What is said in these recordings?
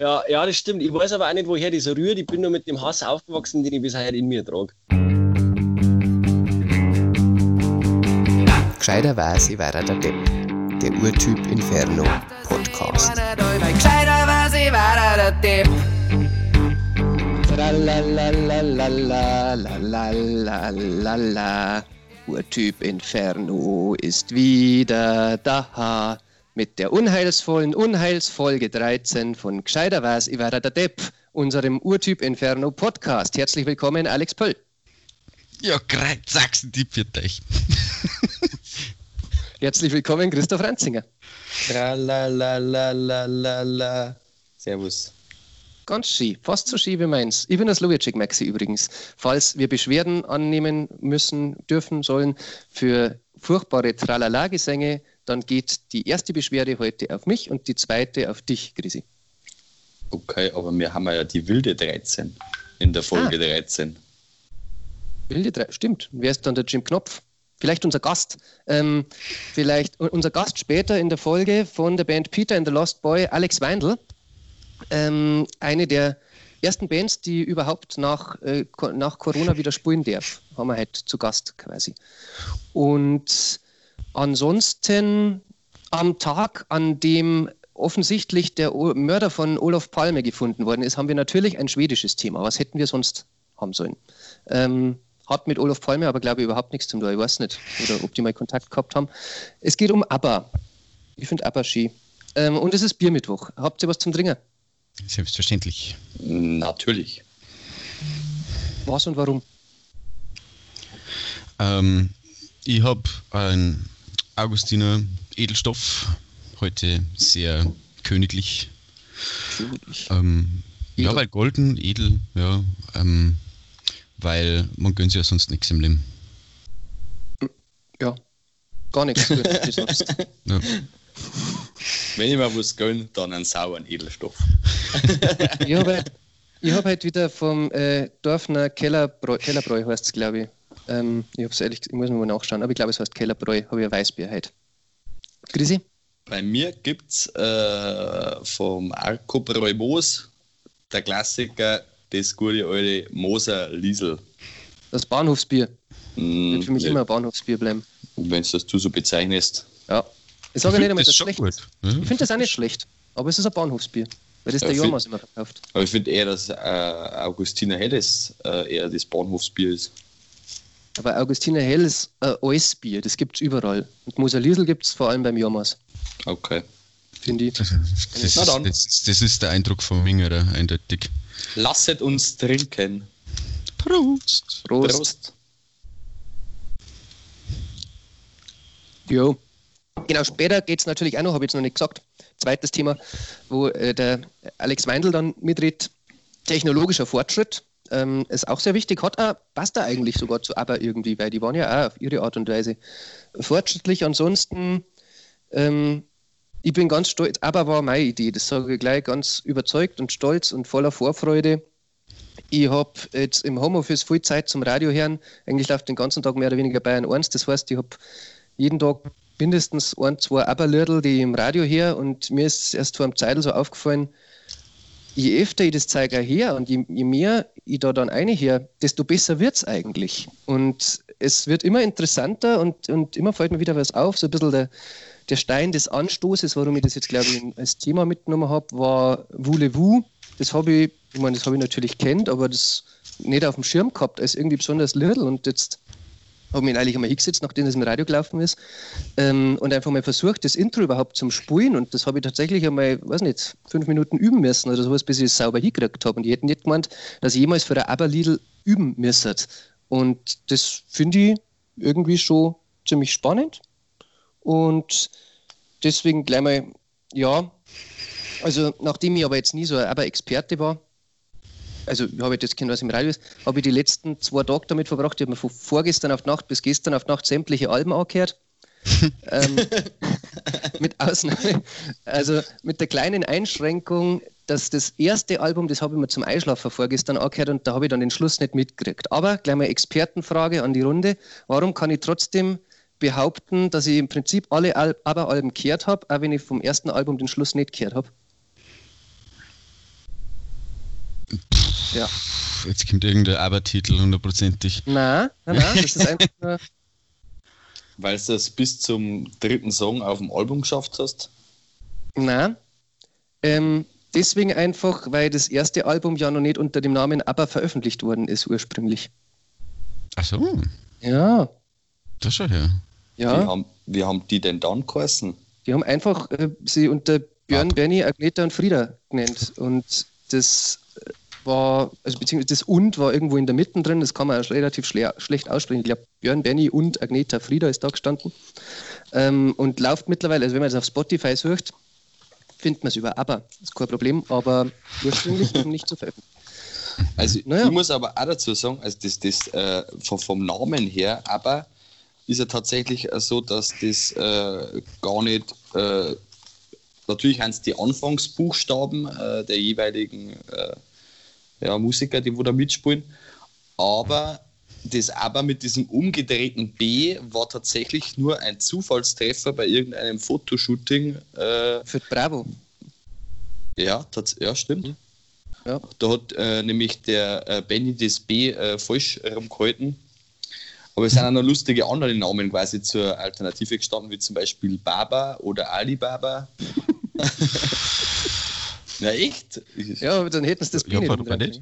Ja, ja, das stimmt. Ich weiß aber auch nicht, woher das rührt. Ich bin nur mit dem Hass aufgewachsen, den ich bisher in mir trage. Gescheiterweise war er der Depp. Der Urtyp Inferno Podcast. Gescheiterweise war er der Depp. Urtyp Inferno ist wieder da. Mit der unheilsvollen Unheilsfolge 13 von Gescheiter war's, ich war der Depp, unserem Urtyp Inferno Podcast. Herzlich willkommen, Alex Pöll. Ja, greit, sag's die für dich. Herzlich willkommen, Christoph Ranzinger. Tralalalala. Servus. Ganz schön, fast so schön wie meins. Ich bin das Lujic Maxi übrigens. Falls wir Beschwerden annehmen müssen, dürfen, sollen für furchtbare Tralala-Gesänge, dann geht die erste Beschwerde heute auf mich und die zweite auf dich, Grisi. Okay, aber wir haben ja die wilde 13 in der Folge Ah. 13. Wilde drei, stimmt. Wer ist dann der Jim Knopf? Vielleicht unser Gast. Ähm, vielleicht unser Gast später in der Folge von der Band Peter and the Lost Boy, Alex Weindl. Ähm, eine der ersten Bands, die überhaupt nach, äh, nach Corona wieder spielen darf. Haben wir heute zu Gast quasi. Und ansonsten am Tag, an dem offensichtlich der Mörder von Olaf Palme gefunden worden ist, haben wir natürlich ein schwedisches Thema. Was hätten wir sonst haben sollen? Ähm, hat mit Olaf Palme aber, glaube ich, überhaupt nichts zu tun. Ich weiß nicht, oder ob die mal Kontakt gehabt haben. Es geht um ABBA. Ich finde ABBA schön. Ähm, und es ist Biermittwoch. Habt ihr was zum Trinken? Selbstverständlich. Natürlich. Was und warum? Ähm, ich habe ein Augustiner Edelstoff, heute sehr königlich. Ähm, ja, weil golden, edel, ja, ähm, weil man gönnt sich ja sonst nichts im Leben. Ja, gar nichts. Gut, wie sonst. Ja. Wenn ich mal was gönne, dann einen sauren Edelstoff. Ich habe halt, ich hab halt wieder vom äh, Dorfner Kellerbräu, Kellerbräu heißt es, glaube ich. Ähm, ich hab's ehrlich, ich muss mal nachschauen, aber ich glaube, es heißt Kellerbräu, habe ich ein Weißbier heute. Grisi? Bei mir gibt es äh, vom Arco Moos der Klassiker, das gute alte Moser Liesel. Das Bahnhofsbier. Mm, Wird für mich immer ein Bahnhofsbier bleiben. Wenn du das du so bezeichnest. Ja. Ich sage ja nicht einmal, das es schlecht gut, ist. ja. Ich finde das auch nicht schlecht. Aber es ist ein Bahnhofsbier. Weil das Ja, der Jormas immer verkauft. Aber ich finde eher, dass äh, Augustiner Helles äh, eher das Bahnhofsbier ist. Aber Augustiner Hell ist ein altes Bier. Das gibt es überall. Und Moser Liesel gibt es vor allem beim Jormas, Okay. finde ich. Das, das, Na ist, dann. das, das ist der Eindruck vom Mingerer, eindeutig. Lasset uns trinken. Prost! Prost. Jo. Genau, später geht es natürlich auch noch, habe ich jetzt noch nicht gesagt. Zweites Thema, wo äh, der Alex Weindl dann mitredet. Technologischer Fortschritt ähm, ist auch sehr wichtig. Hat auch, passt da eigentlich sogar zu ABBA irgendwie, weil die waren ja auch auf ihre Art und Weise fortschrittlich. Ansonsten, ähm, ich bin ganz stolz. ABBA war meine Idee, das sage ich gleich ganz überzeugt und stolz und voller Vorfreude. Ich habe jetzt im Homeoffice viel Zeit zum Radio hören. Eigentlich läuft den ganzen Tag mehr oder weniger Bayern 1. Das heißt, ich habe jeden Tag mindestens ein, zwei Aberlördel, die ich im Radio her und mir ist erst vor einem Zeitl so aufgefallen, je öfter ich das auch her und je, je mehr ich da dann eine her, desto besser wird es eigentlich. Und es wird immer interessanter und, und immer fällt mir wieder was auf. So ein bisschen der, der Stein des Anstoßes, warum ich das jetzt, glaube ich, als Thema mitgenommen habe, war Voulez-vous. Das habe ich, ich meine, das habe ich natürlich kennt, aber das nicht auf dem Schirm gehabt als irgendwie besonders Liedl und jetzt habe ich mich eigentlich einmal hingesetzt, nachdem das im Radio gelaufen ist ähm, und einfach mal versucht, das Intro überhaupt zum Spulen und das habe ich tatsächlich einmal, weiß nicht, fünf Minuten üben müssen oder sowas, bis ich es sauber hingekriegt habe und die hätten nicht gemeint, dass ich jemals für ein Aberliedl üben müsste und das finde ich irgendwie schon ziemlich spannend. Und deswegen gleich mal, ja, also nachdem ich aber jetzt nie so ein Aber-Experte war, also ich habe jetzt kennen, was im Radio ist, habe ich die letzten zwei Tage damit verbracht. Ich habe mir von vorgestern auf Nacht bis gestern auf Nacht sämtliche Alben angehört. ähm, mit Ausnahme, also mit der kleinen Einschränkung, dass das erste Album, das habe ich mir zum Einschlafen vorgestern angehört und da habe ich dann den Schluss nicht mitgekriegt. Aber gleich mal Expertenfrage an die Runde. Warum kann ich trotzdem behaupten, dass ich im Prinzip alle Al ABBA-Alben gehört habe, auch wenn ich vom ersten Album den Schluss nicht gehört habe? Ja. Jetzt kommt irgendein Aber-Titel hundertprozentig. Nein, nein, nein, das ist einfach nur. Weil du es bis zum dritten Song auf dem Album geschafft hast. Nein. Ähm, deswegen einfach, weil das erste Album ja noch nicht unter dem Namen ABBA veröffentlicht worden ist ursprünglich. Ach so, Ja, das schon her. Wie, ja. haben, wie haben die denn dann geheißen? Die haben einfach äh, sie unter Björn, Ab. Benny, Agneta und Frieda genannt. Und das äh, war, also beziehungsweise das und war irgendwo in der Mitte drin, das kann man auch relativ schle schlecht aussprechen. Ich glaube, Björn, Benny und Agneta Frieda ist da gestanden. Ähm, und läuft mittlerweile, also wenn man das auf Spotify sucht, findet man es über ABBA. Das ist kein Problem, aber ursprünglich eben nicht zu veröffentlichen. Also Naja. ich muss aber auch dazu sagen, also das, das äh, vom, vom Namen her, aber ist ja tatsächlich so, dass das äh, gar nicht, äh, natürlich es die Anfangsbuchstaben äh, der jeweiligen äh, ja, Musiker, die wo da mitspielen, aber das aber mit diesem umgedrehten B war tatsächlich nur ein Zufallstreffer bei irgendeinem Fotoshooting. Äh, Für Bravo. ja, tats ja, stimmt. Ja. Da hat äh, nämlich der äh, Benny das B äh, falsch rumgehalten. Aber es sind auch noch lustige andere Namen quasi zur Alternative gestanden, wie zum Beispiel Baba oder Alibaba. Na echt? Ja, aber dann hätten sie das B Ja, nicht nicht?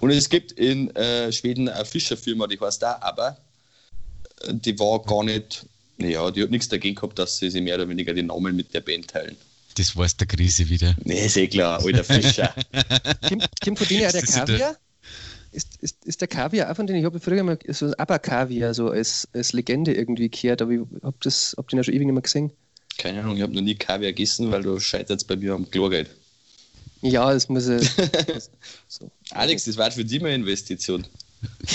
Und es gibt in äh, Schweden eine Fischerfirma, die heißt da, aber die war gar nicht, naja, die hat nichts dagegen gehabt, dass sie sich mehr oder weniger den Namen mit der Band teilen. Das war's der Krise wieder. Nee, ist eh klar, alter Fischer. Kommt von denen auch der- Kaviar? Ist, ist, ist der Kaviar auch von denen? Ich habe früher mal so ein ABBA-Kaviar so als, als Legende irgendwie gehört, aber ich habe hab den ja schon ewig nicht mehr gesehen. Keine Ahnung, ich habe noch nie Kaviar gegessen, weil du scheiterst bei mir am Klargeld. Ja, das muss ich. so. Alex, das war für dich mal eine Investition.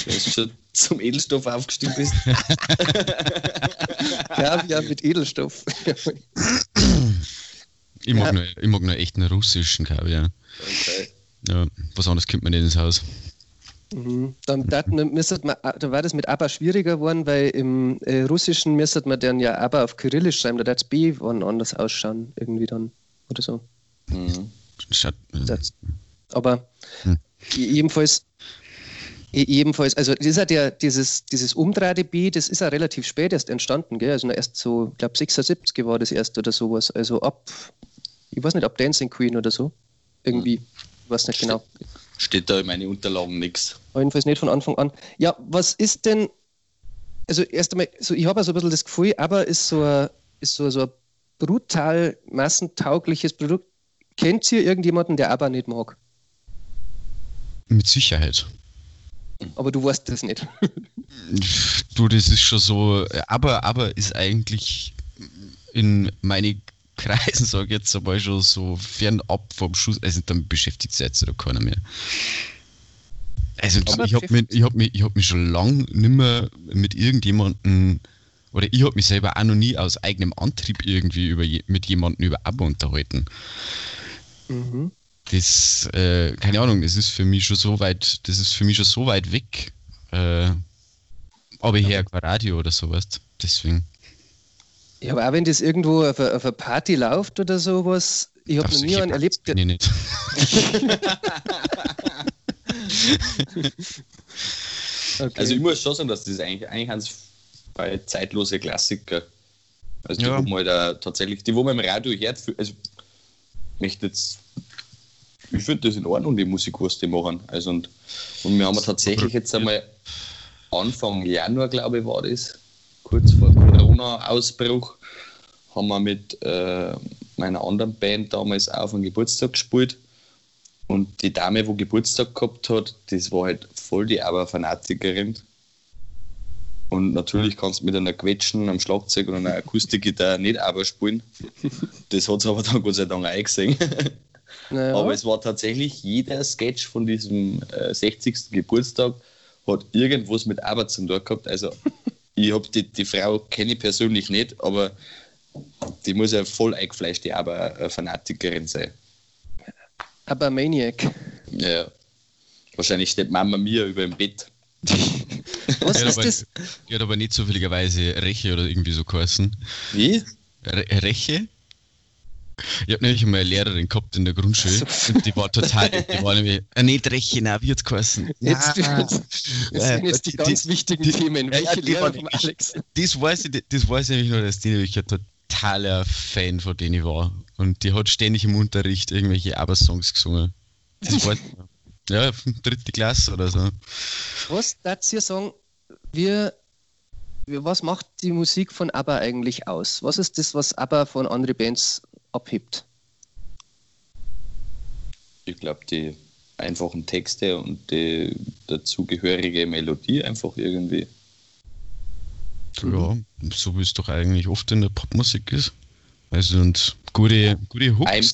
Wenn du schon zum Edelstoff aufgestiegen bist. Kaviar mit Edelstoff. Ich mag, Ja. nur, ich mag nur echt einen russischen Kaviar. Okay. Ja, was anderes kommt mir nicht ins Haus. Mhm. Dann, müsstet man, da war das mit ABBA schwieriger geworden, weil im äh, Russischen müsstet man dann ja ABBA auf Kyrillisch schreiben, da darf das B wann anders ausschauen, irgendwie dann. Oder so. Mhm. Schaut, Das- Aber Hm. jedenfalls, je- jedenfalls, also das ist ja dieses, dieses Umdrahte-B, das ist ja relativ spät erst entstanden, gell? Also erst so, ich glaube 76 war das erst oder sowas. Also ab, ich weiß nicht, ab Dancing Queen oder so. Irgendwie, ich weiß nicht genau. Steht da in meinen Unterlagen nichts. Jedenfalls nicht von Anfang an. Ja, was ist denn, also erst einmal, so, ich habe so ein bisschen das Gefühl, aber ist so ein, ist so, so ein brutal massentaugliches Produkt. Kennt ihr irgendjemanden, der aber nicht mag? mit Sicherheit. Aber du weißt das nicht. Du, das ist schon so, aber, aber ist eigentlich in meine Kreisen, sage ich jetzt einmal schon so fernab vom Schuss, also damit beschäftigt sich jetzt oder keiner mehr. Also Aber ich habe mich, ich hab mich, ich hab mich schon lange nicht mehr mit irgendjemandem, oder ich habe mich selber auch noch nie aus eigenem Antrieb irgendwie über mit jemandem über Abo unterhalten. Mhm. Das, äh, keine Ahnung, das ist für mich schon so weit, das ist für mich schon so weit weg. Äh, aber ich höre kein Radio oder sowas. Deswegen. Ja, aber auch wenn das irgendwo auf einer auf einer Party läuft oder sowas, ich habe noch nie einen erlebt, ich nicht. okay. Also ich muss schon sagen, dass das eigentlich, eigentlich eins bei zeitlose Klassiker. Also die, Ja. wo man da tatsächlich, die, wo man im Radio hört, also ich möchte jetzt, ich finde das in Ordnung, die Musik, was die machen. Also und, und wir haben tatsächlich jetzt einmal Anfang Januar, glaube ich, war das, kurz vor Corona-Ausbruch, haben wir mit äh, meiner anderen Band damals auf einen Geburtstag gespielt. Und die Dame, wo Geburtstag gehabt hat, das war halt voll die Aber-Fanatikerin. Und natürlich kannst du mit einer Quetschen am Schlagzeug und einer Akustikgitarre nicht aber spielen. Das hat sie aber dann Gott sei Dank eingesehen. naja, Aber es war tatsächlich jeder Sketch von diesem äh, 60. Geburtstag hat irgendwas mit Arbeit zu tun gehabt. Also ich habe die, die Frau kenne ich persönlich nicht, aber die muss ja voll eingefleischte Aber-Fanatikerin sein. aber Maniac. Ja. Wahrscheinlich steht Mama mir über dem Bett. Was Die hat, ist aber, das? die hat aber nicht zufälligerweise Reche oder irgendwie so geheißen. Wie? Re Reche? Ich habe nämlich mal eine Lehrerin gehabt in der Grundschule und die war total, die war nämlich, äh, nicht Rechen, wie hat geheißen? Jetzt, Ja, jetzt, das sind jetzt die, die- ganz die- wichtigen die- Themen. ja, Welche die Lehrer wirklich- Alex? Das weiß ich, das weiß ich nämlich nur, dass die nämlich ein totaler Fan von denen war. Und die hat ständig im Unterricht irgendwelche Aber-Songs gesungen. Das noch. Ja, dritte Klasse oder so. Was darfst ihr sagen, wir, was macht die Musik von ABBA eigentlich aus? Was ist das, was ABBA von anderen Bands abhebt? Ich glaube, die einfachen Texte und die dazugehörige Melodie einfach irgendwie. Ja, so wie es doch eigentlich oft in der Popmusik ist. Also und gute, gute Hooks. Ein,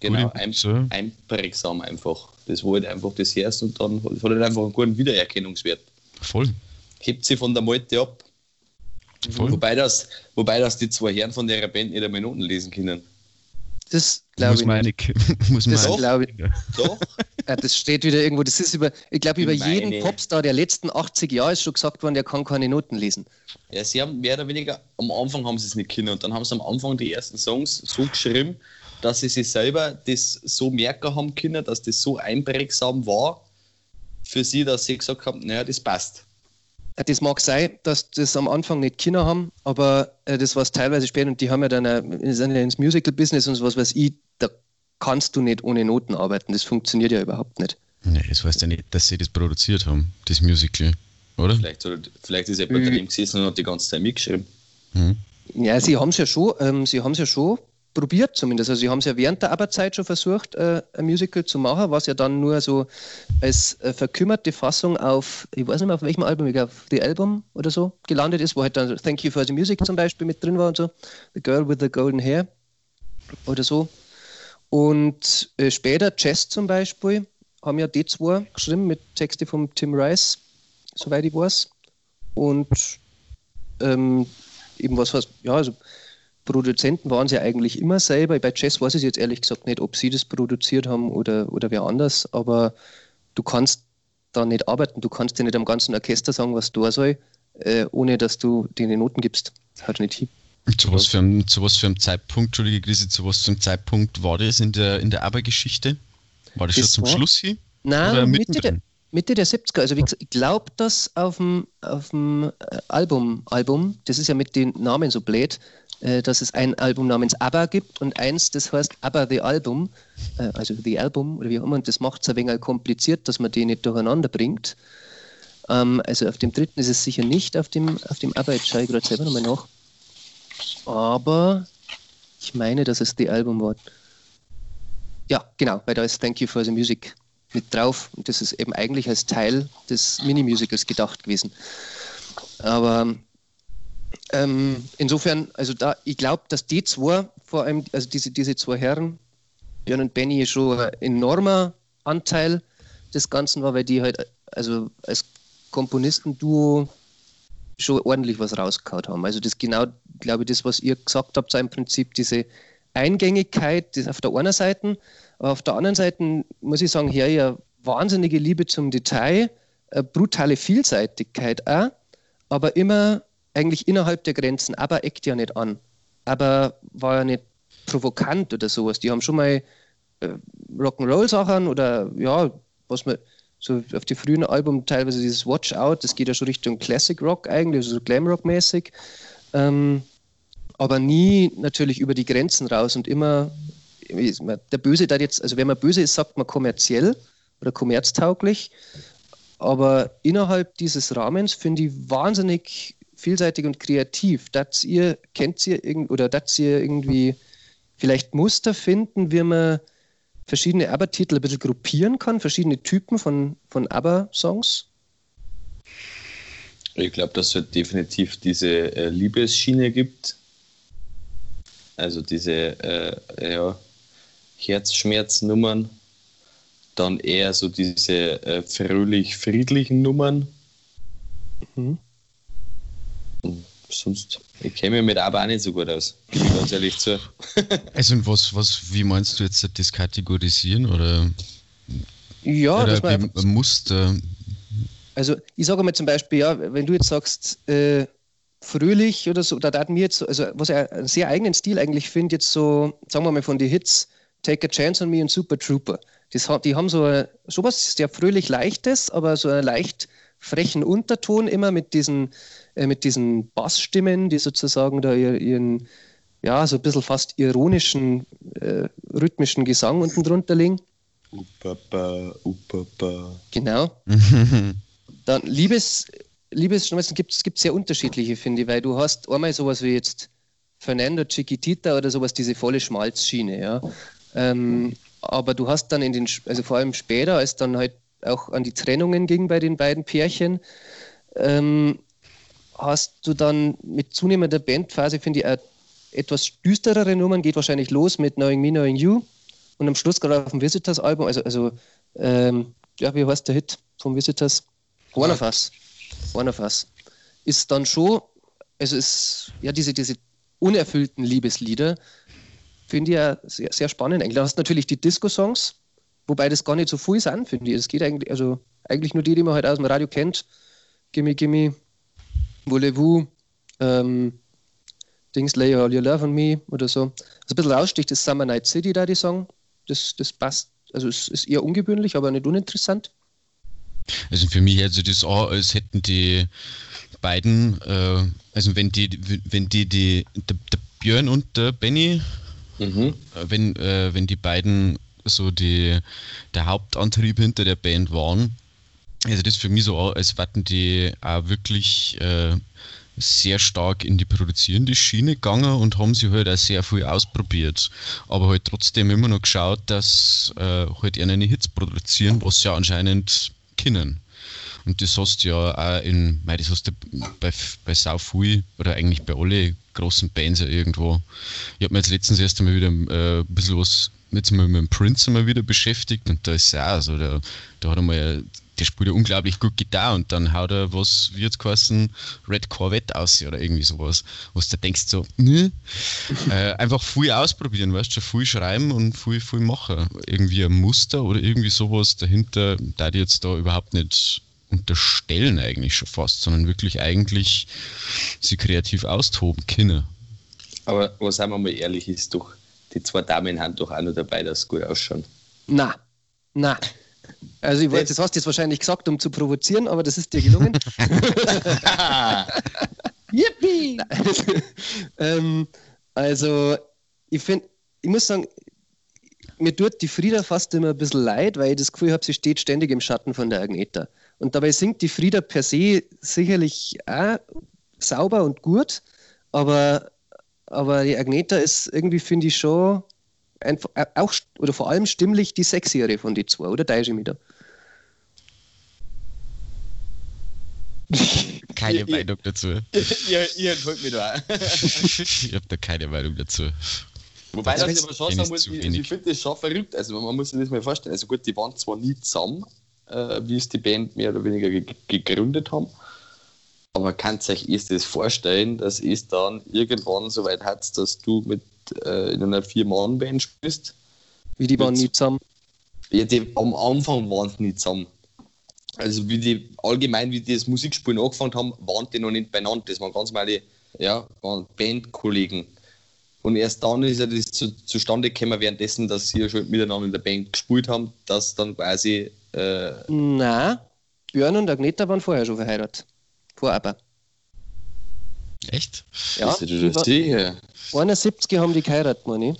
genau, gute ein, ja. einprägsam einfach. Das wo halt einfach das Herz und dann hat hat halt einfach einen guten Wiedererkennungswert. Voll. Hebt sie von der Malte ab. Voll. Wobei das, wobei das die zwei Herren von der Band nicht einmal Noten lesen können. Das glaube Muss ich nicht. einig. Muss man Das glaube ich. Doch, Ja, das steht wieder irgendwo. Das ist über, ich glaube, über Ich jeden meine- Popstar der letzten 80 Jahre ist schon gesagt worden, der kann keine Noten lesen. ja, sie haben mehr oder weniger, am Anfang haben sie es nicht können und dann haben sie am Anfang die ersten Songs so geschrieben, dass sie sich selber das so merken haben können, dass das so einprägsam war für sie, dass sie gesagt haben, naja, das passt. Äh, Das mag sein, dass das am Anfang nicht Kinder haben, aber äh, das war teilweise später und die haben ja dann äh, sind ja ins Musical-Business und so was weiß ich, da kannst du nicht ohne Noten arbeiten. Das funktioniert ja überhaupt nicht. Nee, das heißt ja nicht, dass sie das produziert haben, das Musical. Oder? Vielleicht, soll- vielleicht ist jemand Mhm. daneben gesessen und hat die ganze Zeit mitgeschrieben. Mhm. Ja, sie haben es ja schon, ähm, sie haben es ja schon probiert zumindest. Also sie haben es ja während der Arbeitszeit schon versucht, äh, ein Musical zu machen, was ja dann nur so als äh, verkümmerte Fassung auf, ich weiß nicht mehr auf welchem Album, ich glaube The Album oder so gelandet ist, wo halt dann Thank You for the Music zum Beispiel mit drin war und so, The Girl with the Golden Hair oder so. Und äh, später Chess zum Beispiel haben ja die zwei geschrieben mit Texte von Tim Rice, soweit ich weiß. Und ähm, eben was heißt, ja, also Produzenten waren sie ja eigentlich immer selber. Bei Chess weiß ich jetzt ehrlich gesagt nicht, ob sie das produziert haben oder, oder wer anders, aber du kannst da nicht arbeiten, du kannst dir nicht am ganzen Orchester sagen, was da soll, äh, ohne dass du denen Noten gibst. Haut nicht hin. Zu was, für einem, zu was für einem Zeitpunkt, Entschuldige Grisi, zu was für einem Zeitpunkt war das in der, in der Aber-Geschichte? War das, Das schon zum war- Schluss hin? Nein, Mitte der? Mitte der 70er. Also wie gesagt, ich glaube, dass auf dem, auf dem äh, Album, Album, das ist ja mit den Namen so blöd, dass es ein Album namens ABBA gibt und eins, das heißt ABBA The Album, äh, also The Album oder wie auch immer, und das macht es ein wenig kompliziert, dass man die nicht durcheinander bringt. Ähm, also auf dem dritten ist es sicher nicht, auf dem, auf dem ABBA, jetzt schaue ich gerade selber nochmal nach. Aber ich meine, dass es The Album war. Ja, genau, weil da ist Thank You for the Music mit drauf und das ist eben eigentlich als Teil des Mini-Musicals gedacht gewesen. Aber ähm, insofern, also da, ich glaube, dass die zwei, vor allem, also diese, diese zwei Herren, Björn und Benny, schon ein enormer Anteil des Ganzen war, weil die halt, also als Komponistenduo schon ordentlich was rausgehauen haben. Also das genau, glaube ich, das, was ihr gesagt habt, so im Prinzip diese Eingängigkeit, das auf der einen Seite, aber auf der anderen Seite muss ich sagen, her ja wahnsinnige Liebe zum Detail, brutale Vielseitigkeit auch, aber immer eigentlich innerhalb der Grenzen. Aber eckt ja nicht an. Aber war ja nicht provokant oder sowas. Die haben schon mal äh, Rock'n'Roll-Sachen oder ja, was man so auf die frühen Alben teilweise dieses Watch Out, das geht ja schon Richtung Classic Rock eigentlich, also so Glamrock-mäßig. Ähm, aber nie natürlich über die Grenzen raus und immer der Böse da jetzt, also wenn man böse ist, sagt man kommerziell oder kommerztauglich, aber innerhalb dieses Rahmens finde ich wahnsinnig vielseitig und kreativ. Dass ihr, kennt ihr irgend, oder dass ihr irgendwie vielleicht Muster finden, wie man verschiedene ABBA-Titel ein bisschen gruppieren kann, verschiedene Typen von, von ABBA-Songs? Ich glaube, dass es halt definitiv diese äh, Liebesschiene gibt. Also diese äh, ja, Herzschmerznummern. Dann eher so diese äh, fröhlich-friedlichen Nummern. Mhm. Sonst, ich kenne mich mit aber auch nicht so gut aus. Gebe ich ganz ehrlich zu. Also und was, was, wie meinst du jetzt das kategorisieren oder, Ja, oder man wie Muster? Also ich sage mal zum Beispiel, ja, wenn du jetzt sagst, äh, fröhlich oder so, da hat mir jetzt, so- also was ich einen sehr eigenen Stil eigentlich finde, jetzt so, sagen wir mal von den Hits, Take a Chance on Me und Super Trooper. Das, die haben so ein, sowas sehr fröhlich Leichtes, aber so einen leicht frechen Unterton immer mit diesen, äh, mit diesen Bassstimmen, die sozusagen da ihr, ihren, ja, so ein bisschen fast ironischen, äh, rhythmischen Gesang unten drunter liegen. Upapa, upapa. Genau. Dann Liebes, Liebesschmerzen gibt es gibt sehr unterschiedliche, finde ich, weil du hast einmal sowas wie jetzt Fernando Chiquitita oder sowas, diese volle Schmalzschiene, ja. Ähm, aber du hast dann in den, also vor allem später, als dann halt auch an die Trennungen ging bei den beiden Pärchen, ähm, hast du dann mit zunehmender Bandphase, finde ich, auch etwas düsterere Nummern, geht wahrscheinlich los mit Knowing Me, Knowing You und am Schluss gerade auf dem Visitors-Album, also, also ähm, ja, wie heißt der Hit vom Visitors? One of Us. One of Us. Ist dann schon, also ist, ja, diese, diese unerfüllten Liebeslieder, finde ich ja sehr, sehr spannend eigentlich. Du hast natürlich die Disco-Songs, wobei das gar nicht so viel sind, finde ich. Es geht eigentlich, also eigentlich nur die, die man halt aus dem Radio kennt. Gimme, Gimme, Voulez-vous, ähm, Dings, Lay All Your Love on Me oder so. Was ein bisschen raussticht, ist Summer Night City da, die Song. Das, das passt, also es ist eher ungewöhnlich, aber nicht uninteressant. Also für mich hört sich das an, als hätten die beiden, äh, also wenn die, wenn die, die der, der Björn und der Benny, Mhm. äh, wenn, äh, wenn die beiden so die, der Hauptantrieb hinter der Band waren, also das für mich so an, als wären die auch wirklich äh, sehr stark in die produzierende Schiene gegangen und haben sie halt auch sehr viel ausprobiert. Aber halt trotzdem immer noch geschaut, dass äh, halt ihre Hits produzieren, was sie ja anscheinend können. Und das hast du ja auch in, mei, das hast du bei, bei sau viel oder eigentlich bei alle großen Bands ja irgendwo. Ich habe mir jetzt letztens erst einmal wieder äh, ein bisschen was jetzt mal mit dem Prince einmal wieder beschäftigt und da ist es auch so, da, da hat er mal, der spielt ja unglaublich gut Gitarre und dann haut er was, jetzt geheißen, Red Corvette aus oder irgendwie sowas, was du denkst so, ne? äh, einfach viel ausprobieren, weißt du, viel schreiben und viel, viel machen. Irgendwie ein Muster oder irgendwie sowas dahinter, da die jetzt da überhaupt nicht unterstellen eigentlich schon fast, sondern wirklich eigentlich sie kreativ austoben können. Aber was sagen wir mal ehrlich, ist doch, die zwei Damen haben doch auch noch dabei, dass sie gut ausschauen. Na, na. Also ich weiß, das hast du jetzt wahrscheinlich gesagt, um zu provozieren, aber das ist dir gelungen. Yippie! ähm, also ich finde, ich muss sagen, mir tut die Frieda fast immer ein bisschen leid, weil ich das Gefühl habe, sie steht ständig im Schatten von der Agneta. Und dabei singt die Frieda per se sicherlich auch sauber und gut, aber, aber die Agneta ist irgendwie, finde ich, schon einfach, auch oder vor allem stimmlich die sexiere von die zwei, oder Daiji wieder? Keine Ihr- ihr- Meinung dazu. ihr, ihr entfolgt mir da auch. ich habe da keine Meinung dazu. Wobei Das ist- aber schon sagen ich muss, ich, wenig. ich finde das schon verrückt. Also man muss sich das mal vorstellen. Also gut, die waren zwar nie zusammen, äh, wie es die Band mehr oder weniger ge gegründet haben. Aber kannst euch erst das vorstellen, dass es dann irgendwann so weit hat, dass du mit äh, in einer Vier-Mann-Band spielst? Wie die waren nie zusammen. Ja, die, am Anfang waren sie nicht zusammen. Also wie die allgemein, wie die das Musikspielen angefangen haben, waren die noch nicht beieinander. Das waren ganz normale, ja, waren Bandkollegen. Und erst dann ist ja das zu, zustande gekommen, währenddessen, dass sie ja schon miteinander in der Band gespielt haben, dass dann quasi, äh, Na, Björn und Agneta waren vorher schon verheiratet. Vor aber. Echt? Ja, ist die das war- sicher? 71 haben die geheiratet, meine ich.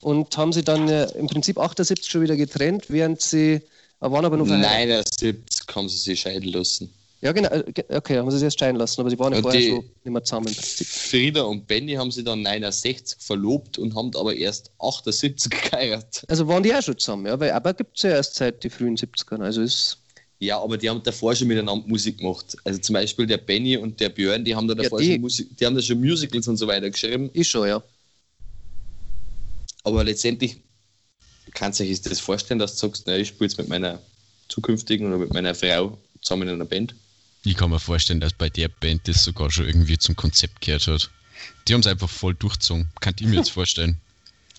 Und haben sie dann äh, im Prinzip 78 schon wieder getrennt, während sie, äh, waren aber noch verheiratet. 79 haben sie sich scheiden lassen. Ja, genau. äh, Okay, haben sie sich erst scheiden lassen, aber sie waren ja vorher schon nicht mehr zusammen im Prinzip. Frieda und Benny haben sie dann 69 verlobt und haben aber erst 78 geheiratet. Also waren die auch schon zusammen, ja, weil aber gibt es ja erst seit die frühen 70ern. Also ist. Ja, aber die haben davor schon miteinander Musik gemacht. Also zum Beispiel der Benny und der Björn, die haben da Ja, davor die- schon Musik, die haben da schon Musicals und so weiter geschrieben. Ist schon, ja. Aber letztendlich kannst du sich das vorstellen, dass du sagst, na, ich spiele jetzt mit meiner zukünftigen oder mit meiner Frau zusammen in einer Band. Ich kann mir vorstellen, dass bei der Band das sogar schon irgendwie zum Konzept gehört hat. Die haben es einfach voll durchgezogen. Kann ich mir jetzt vorstellen.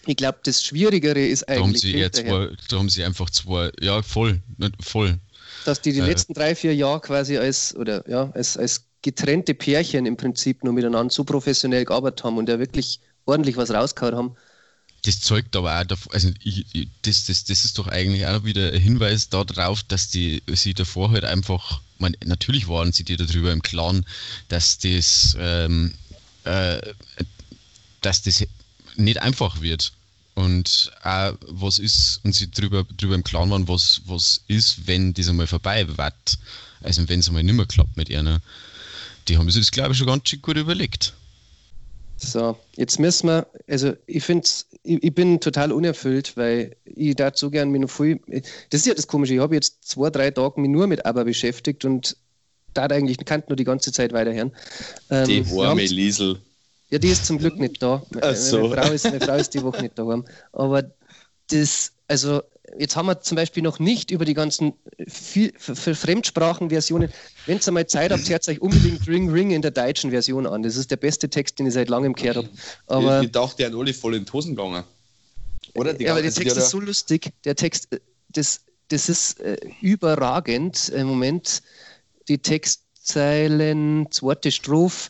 Ich glaube, das Schwierigere ist Da haben eigentlich, sie hinterher, zwei, da haben sie einfach zwei, ja voll, voll. Dass die die äh, letzten drei, vier Jahre quasi als, oder ja, als, als getrennte Pärchen im Prinzip nur miteinander so professionell gearbeitet haben und ja wirklich ordentlich was rausgehauen haben. Das zeugt aber auch davon, also ich, ich, das, das, das ist doch eigentlich auch wieder ein Hinweis darauf, dass die sie davor halt einfach, man, natürlich waren sie dir darüber im Klaren, dass das, ähm, äh, dass das nicht einfach wird. Und auch was ist, und sie darüber, darüber im Klaren waren, was, was ist, wenn das einmal vorbei wird. Also wenn es einmal nicht mehr klappt mit ihr. Die haben sich das, glaube ich, schon ganz schön gut überlegt. So, jetzt müssen wir, also ich finde ich, ich bin total unerfüllt, weil ich da so gern mich noch viel, das ist ja das Komische, ich habe jetzt zwei, drei Tage mich nur mit ABBA beschäftigt und da eigentlich kann nur die ganze Zeit weiterhören. Ähm, die arme Liesel. Ja, die ist zum Glück nicht da. So. meine, Frau ist, meine Frau ist die Woche nicht daheim. Aber das, also jetzt haben wir zum Beispiel noch nicht über die ganzen viel, Fremdsprachenversionen. Wenn ihr mal Zeit habt, hört euch unbedingt Ring Ring in der deutschen Version an. Das ist der beste Text, den ich seit langem gehört habe. Aber, ich, ich dachte, der hat alle voll in die Hosen gegangen. Oder? Die ja, aber der Text ist so lustig. Der Text, äh, das, das ist äh, überragend. Im Moment die Textzeilen, zweite Strophe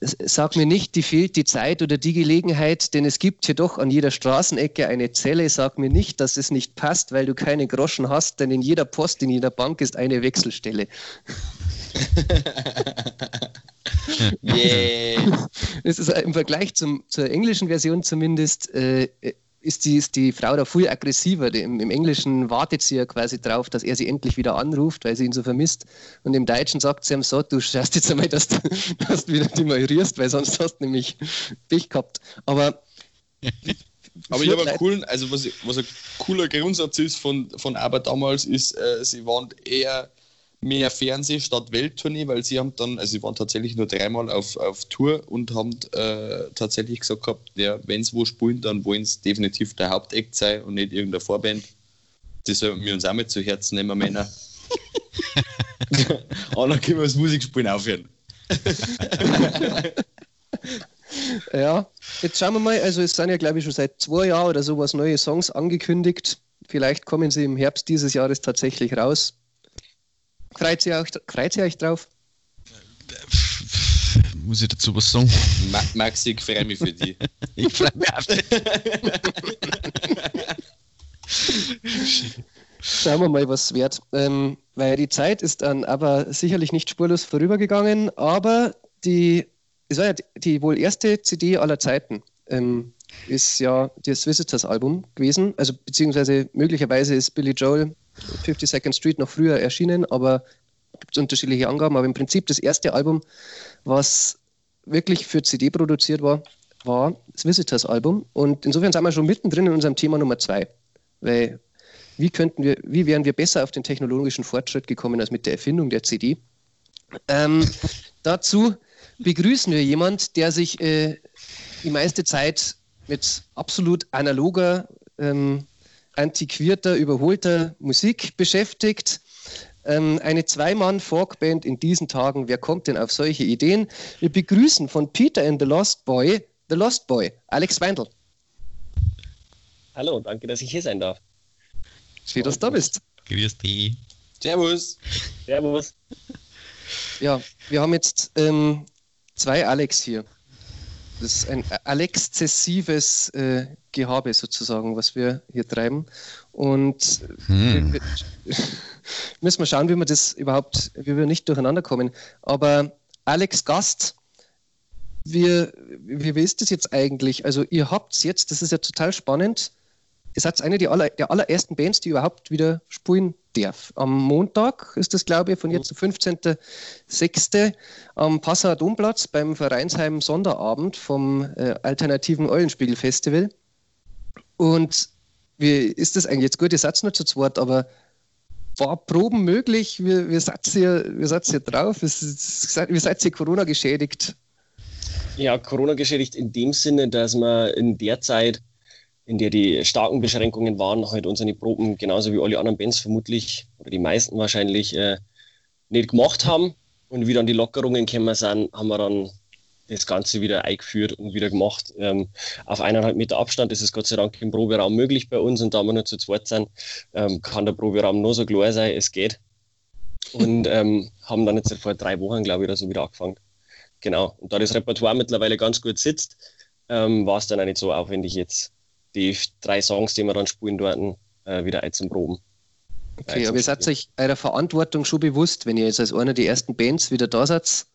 sag mir nicht, die fehlt die Zeit oder die Gelegenheit, denn es gibt hier doch an jeder Straßenecke eine Zelle. Sag mir nicht, dass es nicht passt, weil du keine Groschen hast, denn in jeder Post, in jeder Bank ist eine Wechselstelle. yeah. Das ist im Vergleich zum, zur englischen Version zumindest äh, ist die, ist die Frau da viel aggressiver. Im, Im Englischen wartet sie ja quasi drauf, dass er sie endlich wieder anruft, weil sie ihn so vermisst. Und im Deutschen sagt sie ihm so, du schaust jetzt einmal, dass du, dass du wieder die mal rührst, weil sonst hast du nämlich Pech gehabt. Aber aber ich habe einen coolen, also was, was ein cooler Grundsatz ist von, von Arbeit damals, ist, äh, sie waren eher mehr Fernseh statt Welttournee, weil sie haben dann, also sie waren tatsächlich nur dreimal auf, auf Tour und haben äh, tatsächlich gesagt gehabt, ja, wenn sie wo spielen, dann wollen sie definitiv der Hauptakt sein und nicht irgendeine Vorband. Das sollten wir uns auch mit zu Herzen nehmen, Männer. Dann können wir das Musikspielen aufhören. ja, jetzt schauen wir mal, also es sind ja glaube ich schon seit zwei Jahren oder sowas neue Songs angekündigt. Vielleicht kommen sie im Herbst dieses Jahres tatsächlich raus. Freut ihr euch, freut ihr euch drauf? Muss ich dazu was sagen? Ma Maxi, ich freue mich für dich. ich freue mich auf dich. Schauen wir mal, was es wird. Ähm, weil die Zeit ist dann aber sicherlich nicht spurlos vorübergegangen, aber die, es war ja die, die wohl erste CD aller Zeiten. Ähm, ist ja das Visitors Album gewesen, also beziehungsweise möglicherweise ist Billy Joel 52nd Street noch früher erschienen, aber gibt es unterschiedliche Angaben. Aber im Prinzip das erste Album, was wirklich für CD produziert war, war das Visitors Album. Und insofern sind wir schon mittendrin in unserem Thema Nummer zwei. Weil wie könnten wir, wie wären wir besser auf den technologischen Fortschritt gekommen als mit der Erfindung der CD? Ähm, dazu begrüßen wir jemand, der sich äh, die meiste Zeit mit absolut analoger ähm, antiquierter, überholter Musik beschäftigt. Ähm, eine Zweimann-Folkband in diesen Tagen. Wer kommt denn auf solche Ideen? Wir begrüßen von Peter and the Lost Boy, The Lost Boy, Alex Weindl. Hallo, danke, dass ich hier sein darf. Schön, dass du da bist. Grüß dich. Servus. Servus. Ja, wir haben jetzt ähm, zwei Alex hier. Das ist ein alexzessives äh, Gehabe sozusagen, was wir hier treiben. Und hm. wir, wir, müssen wir schauen, wie wir das überhaupt, wie wir nicht durcheinander kommen. Aber Alex Gast, wie, wie, wie ist das jetzt eigentlich? Also ihr habt jetzt, das ist ja total spannend, ihr seid eine der, aller, der allerersten Bands, die überhaupt wieder spielen darf. Am Montag ist das, glaube ich, von jetzt 15.06. am Passauer Domplatz beim Vereinsheim Sonderabend vom äh, alternativen Eulenspiegel-Festival. Und wie ist das eigentlich jetzt gut? Ihr seid nur zu zweit, aber war Proben möglich? Wie, wie, seid, ihr, drauf? Wie seid ihr Corona geschädigt? Ja, Corona geschädigt in dem Sinne, dass man in der Zeit in der die starken Beschränkungen waren, halt unsere Proben genauso wie alle anderen Bands vermutlich oder die meisten wahrscheinlich äh, nicht gemacht haben. Und wie dann die Lockerungen gekommen sind, haben wir dann das Ganze wieder eingeführt und wieder gemacht. Ähm, auf eineinhalb Meter Abstand ist es Gott sei Dank im Proberaum möglich bei uns und da wir nur zu zweit sind, ähm, kann der Proberaum nur so klar sein, es geht. und ähm, haben dann jetzt vor drei Wochen, glaube ich, oder so wieder angefangen. Genau. Und da das Repertoire mittlerweile ganz gut sitzt, ähm, war es dann auch nicht so aufwendig jetzt, die drei Songs, die wir dann spielen dort, äh, wieder einzuproben. Okay, aber ihr seid euch eurer Verantwortung schon bewusst, wenn ihr jetzt als einer der ersten Bands wieder da seid?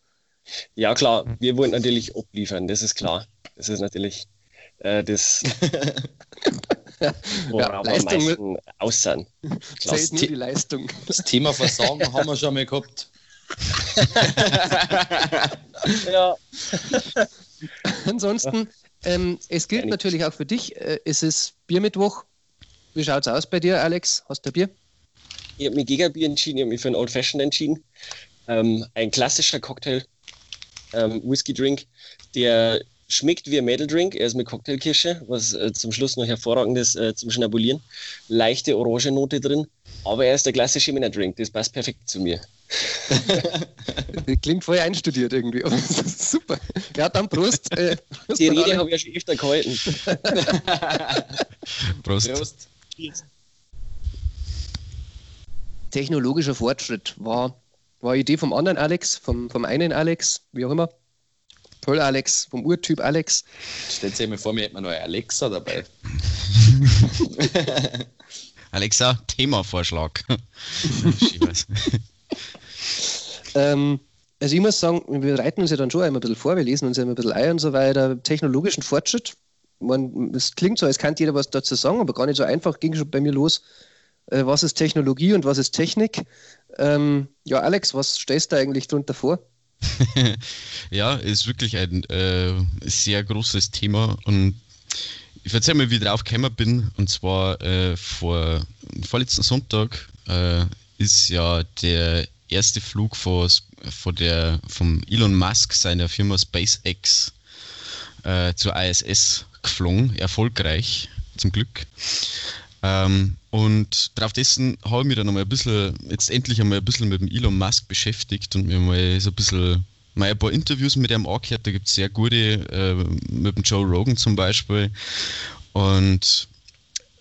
Ja, klar, wir wollen natürlich abliefern, das ist klar. Das ist natürlich äh, das, worauf ja, Leistung, am meisten aus sind. Zählt nur die Leistung. Das Thema Versagen haben wir schon mal gehabt. ja. Ansonsten, ähm, es gilt natürlich auch für dich. Äh, es ist Biermittwoch. Wie schaut es aus bei dir, Alex? Hast du Bier? Ich habe mich gegen Bier entschieden, ich habe mich für einen Old Fashioned entschieden. Ähm, ein klassischer Cocktail, ähm, Whisky Drink, der schmeckt wie ein Mädeldrink. Er ist mit Cocktailkirsche, was äh, zum Schluss noch hervorragend ist äh, zum Schnabulieren. Leichte Orangennote drin, aber er ist der klassische Männerdrink. Das passt perfekt zu mir. Klingt voll einstudiert irgendwie. Super. Ja, dann Prost. Äh, Prost Die Rede habe ich ja schon öfter gehalten. Prost. Prost. Technologischer Fortschritt war, war Idee vom anderen Alex, vom, vom einen Alex, wie auch immer. Toll, Alex, vom Urtyp Alex. Stellt sich mir vor, mir hätte man noch Alexa dabei. Alexa, Themavorschlag. Ähm, also ich muss sagen, wir reiten uns ja dann schon einmal ein bisschen vor, wir lesen uns ja immer ein bisschen ein und so weiter. Technologischen Fortschritt. Es klingt so, als kann jeder was dazu sagen, aber gar nicht so einfach, ging schon bei mir los. Äh, was ist Technologie und was ist Technik? Ähm, ja, Alex, was stellst du eigentlich darunter vor? ja, ist wirklich ein äh, sehr großes Thema und ich erzähle mal, wie ich drauf gekommen bin. Und zwar äh, vor vorletzten Sonntag äh, ist ja der erste Flug von, von der, vom Elon Musk seiner Firma SpaceX äh, zur ISS geflogen, erfolgreich, zum Glück. Ähm, und darauf dessen habe ich mich dann einmal ein bisschen, jetzt endlich einmal ein bisschen mit dem Elon Musk beschäftigt und mir mal so ein bisschen mal ein paar Interviews mit ihm angehört. Da gibt es sehr gute, äh, mit dem Joe Rogan zum Beispiel. Und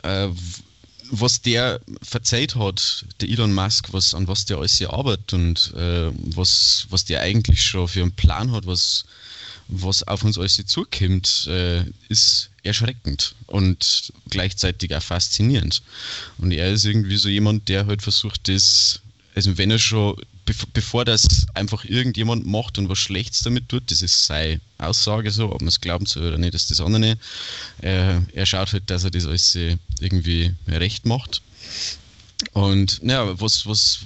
äh, was der verzeiht hat, der Elon Musk, was, an was der alles hier arbeitet und äh, was, was der eigentlich schon für einen Plan hat, was, was auf uns alles zukommt, äh, ist erschreckend und gleichzeitig auch faszinierend. Und er ist irgendwie so jemand, der halt versucht, das, also wenn er schon, bevor das einfach irgendjemand macht und was Schlechtes damit tut, das ist seine Aussage so, ob man es glauben soll oder nicht, ist das andere. Er, er schaut halt, dass er das alles irgendwie recht macht. Und naja, was, was,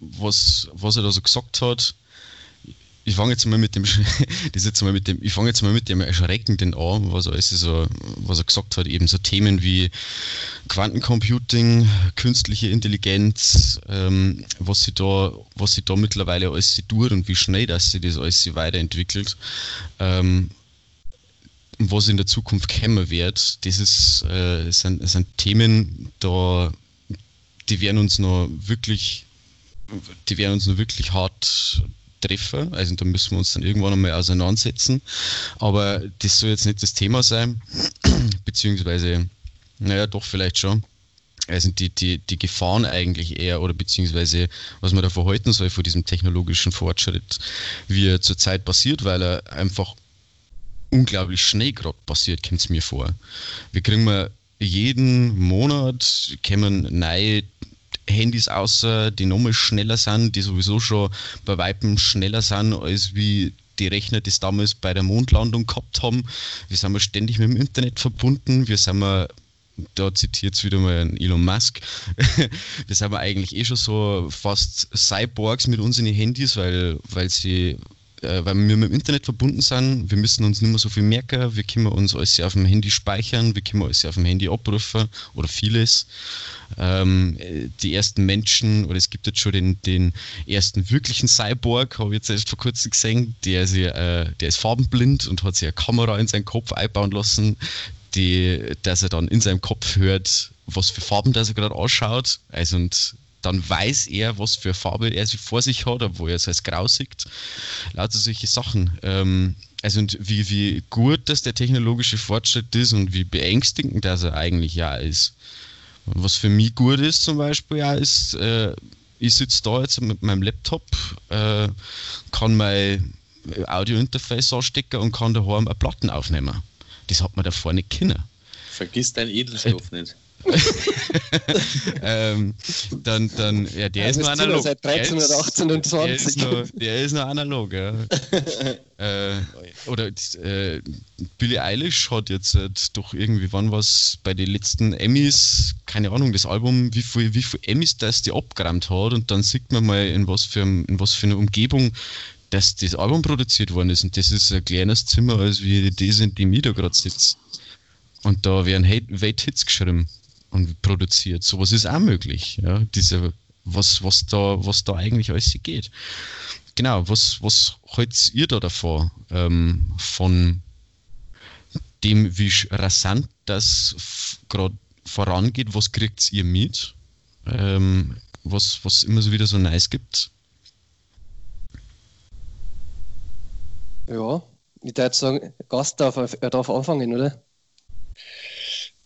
was, was er da so gesagt hat, ich fange jetzt mal mit dem, das jetzt mal mit dem, ich fange jetzt mal mit dem Erschreckenden an, was er, so, was er gesagt hat, eben so Themen wie Quantencomputing, künstliche Intelligenz, ähm, was sie da, was sie da mittlerweile alles tut und wie schnell dass sie das alles sie weiterentwickelt. Ähm, was in der Zukunft kommen wird, das ist, äh, sind, sind Themen, da, die werden uns noch wirklich, die werden uns noch wirklich hart treffen. Also da müssen wir uns dann irgendwann einmal auseinandersetzen. Aber das soll jetzt nicht das Thema sein, beziehungsweise, naja, doch vielleicht schon. Also die, die, die Gefahren eigentlich eher oder beziehungsweise was man da verhalten soll vor diesem technologischen Fortschritt, wie er zurzeit passiert, weil er einfach unglaublich schnell gerade passiert, kommt es mir vor. Wir kriegen mal jeden Monat kommen neue Handys außer, die nochmal schneller sind, die sowieso schon bei Weitem schneller sind, als wie die Rechner das damals bei der Mondlandung gehabt haben. Wir sind wir ständig mit dem Internet verbunden. Wir sind wir, da zitiert es wieder mal Elon Musk, wir sind wir eigentlich eh schon so fast Cyborgs mit unseren Handys, weil, weil sie äh, weil wir mit dem Internet verbunden sind, wir müssen uns nicht mehr so viel merken, wir können uns alles auf dem Handy speichern, wir können alles auf dem Handy abrufen oder vieles. Ähm, die ersten Menschen, oder es gibt jetzt schon den, den ersten wirklichen Cyborg, habe ich jetzt erst vor kurzem gesehen, der, ist, äh, der ist farbenblind und hat sich eine Kamera in seinen Kopf einbauen lassen, die, dass er dann in seinem Kopf hört, was für Farben das er gerade ausschaut. Also und dann weiß er, was für Farbe er vor sich hat, obwohl er es als grau sieht. Lauter solche Sachen. Ähm, also und wie, wie gut dass der technologische Fortschritt ist und wie beängstigend das er eigentlich ja ist. Was für mich gut ist zum Beispiel ja, ist, äh, ich sitze da jetzt mit meinem Laptop, äh, kann mein Audio-Interface anstecken und kann daheim eine Platten aufnehmen. Das hat man davor nicht können. Vergiss deinen Edelstoff nicht. ähm, dann, dann, ja, der Ja, ist noch analog. seit 13 Der ist- oder 18 und Der ist 20. noch, der ist noch analog, ja. äh, oder äh, Billie Eilish hat jetzt äh, doch irgendwie, wann was bei den letzten Emmys, keine Ahnung, das Album, wie viel, wie viel Emmys das die abgeräumt hat und dann sieht man mal, in was für, in was für einer Umgebung dass das Album produziert worden ist und das ist ein kleines Zimmer, als wie das, in dem ich da gerade sitze. Und da werden Hate- Wait Hits geschrieben und produziert. Sowas ist auch möglich. Ja? Diese, was, was, da, was da eigentlich alles geht. Genau, was, was haltet ihr da davor? Ähm, von dem, wie rasant das gerade vorangeht, was kriegt ihr mit? Ähm, was, was immer so wieder so nice gibt? Ja, ich würde sagen, Gast darf, er darf anfangen, oder?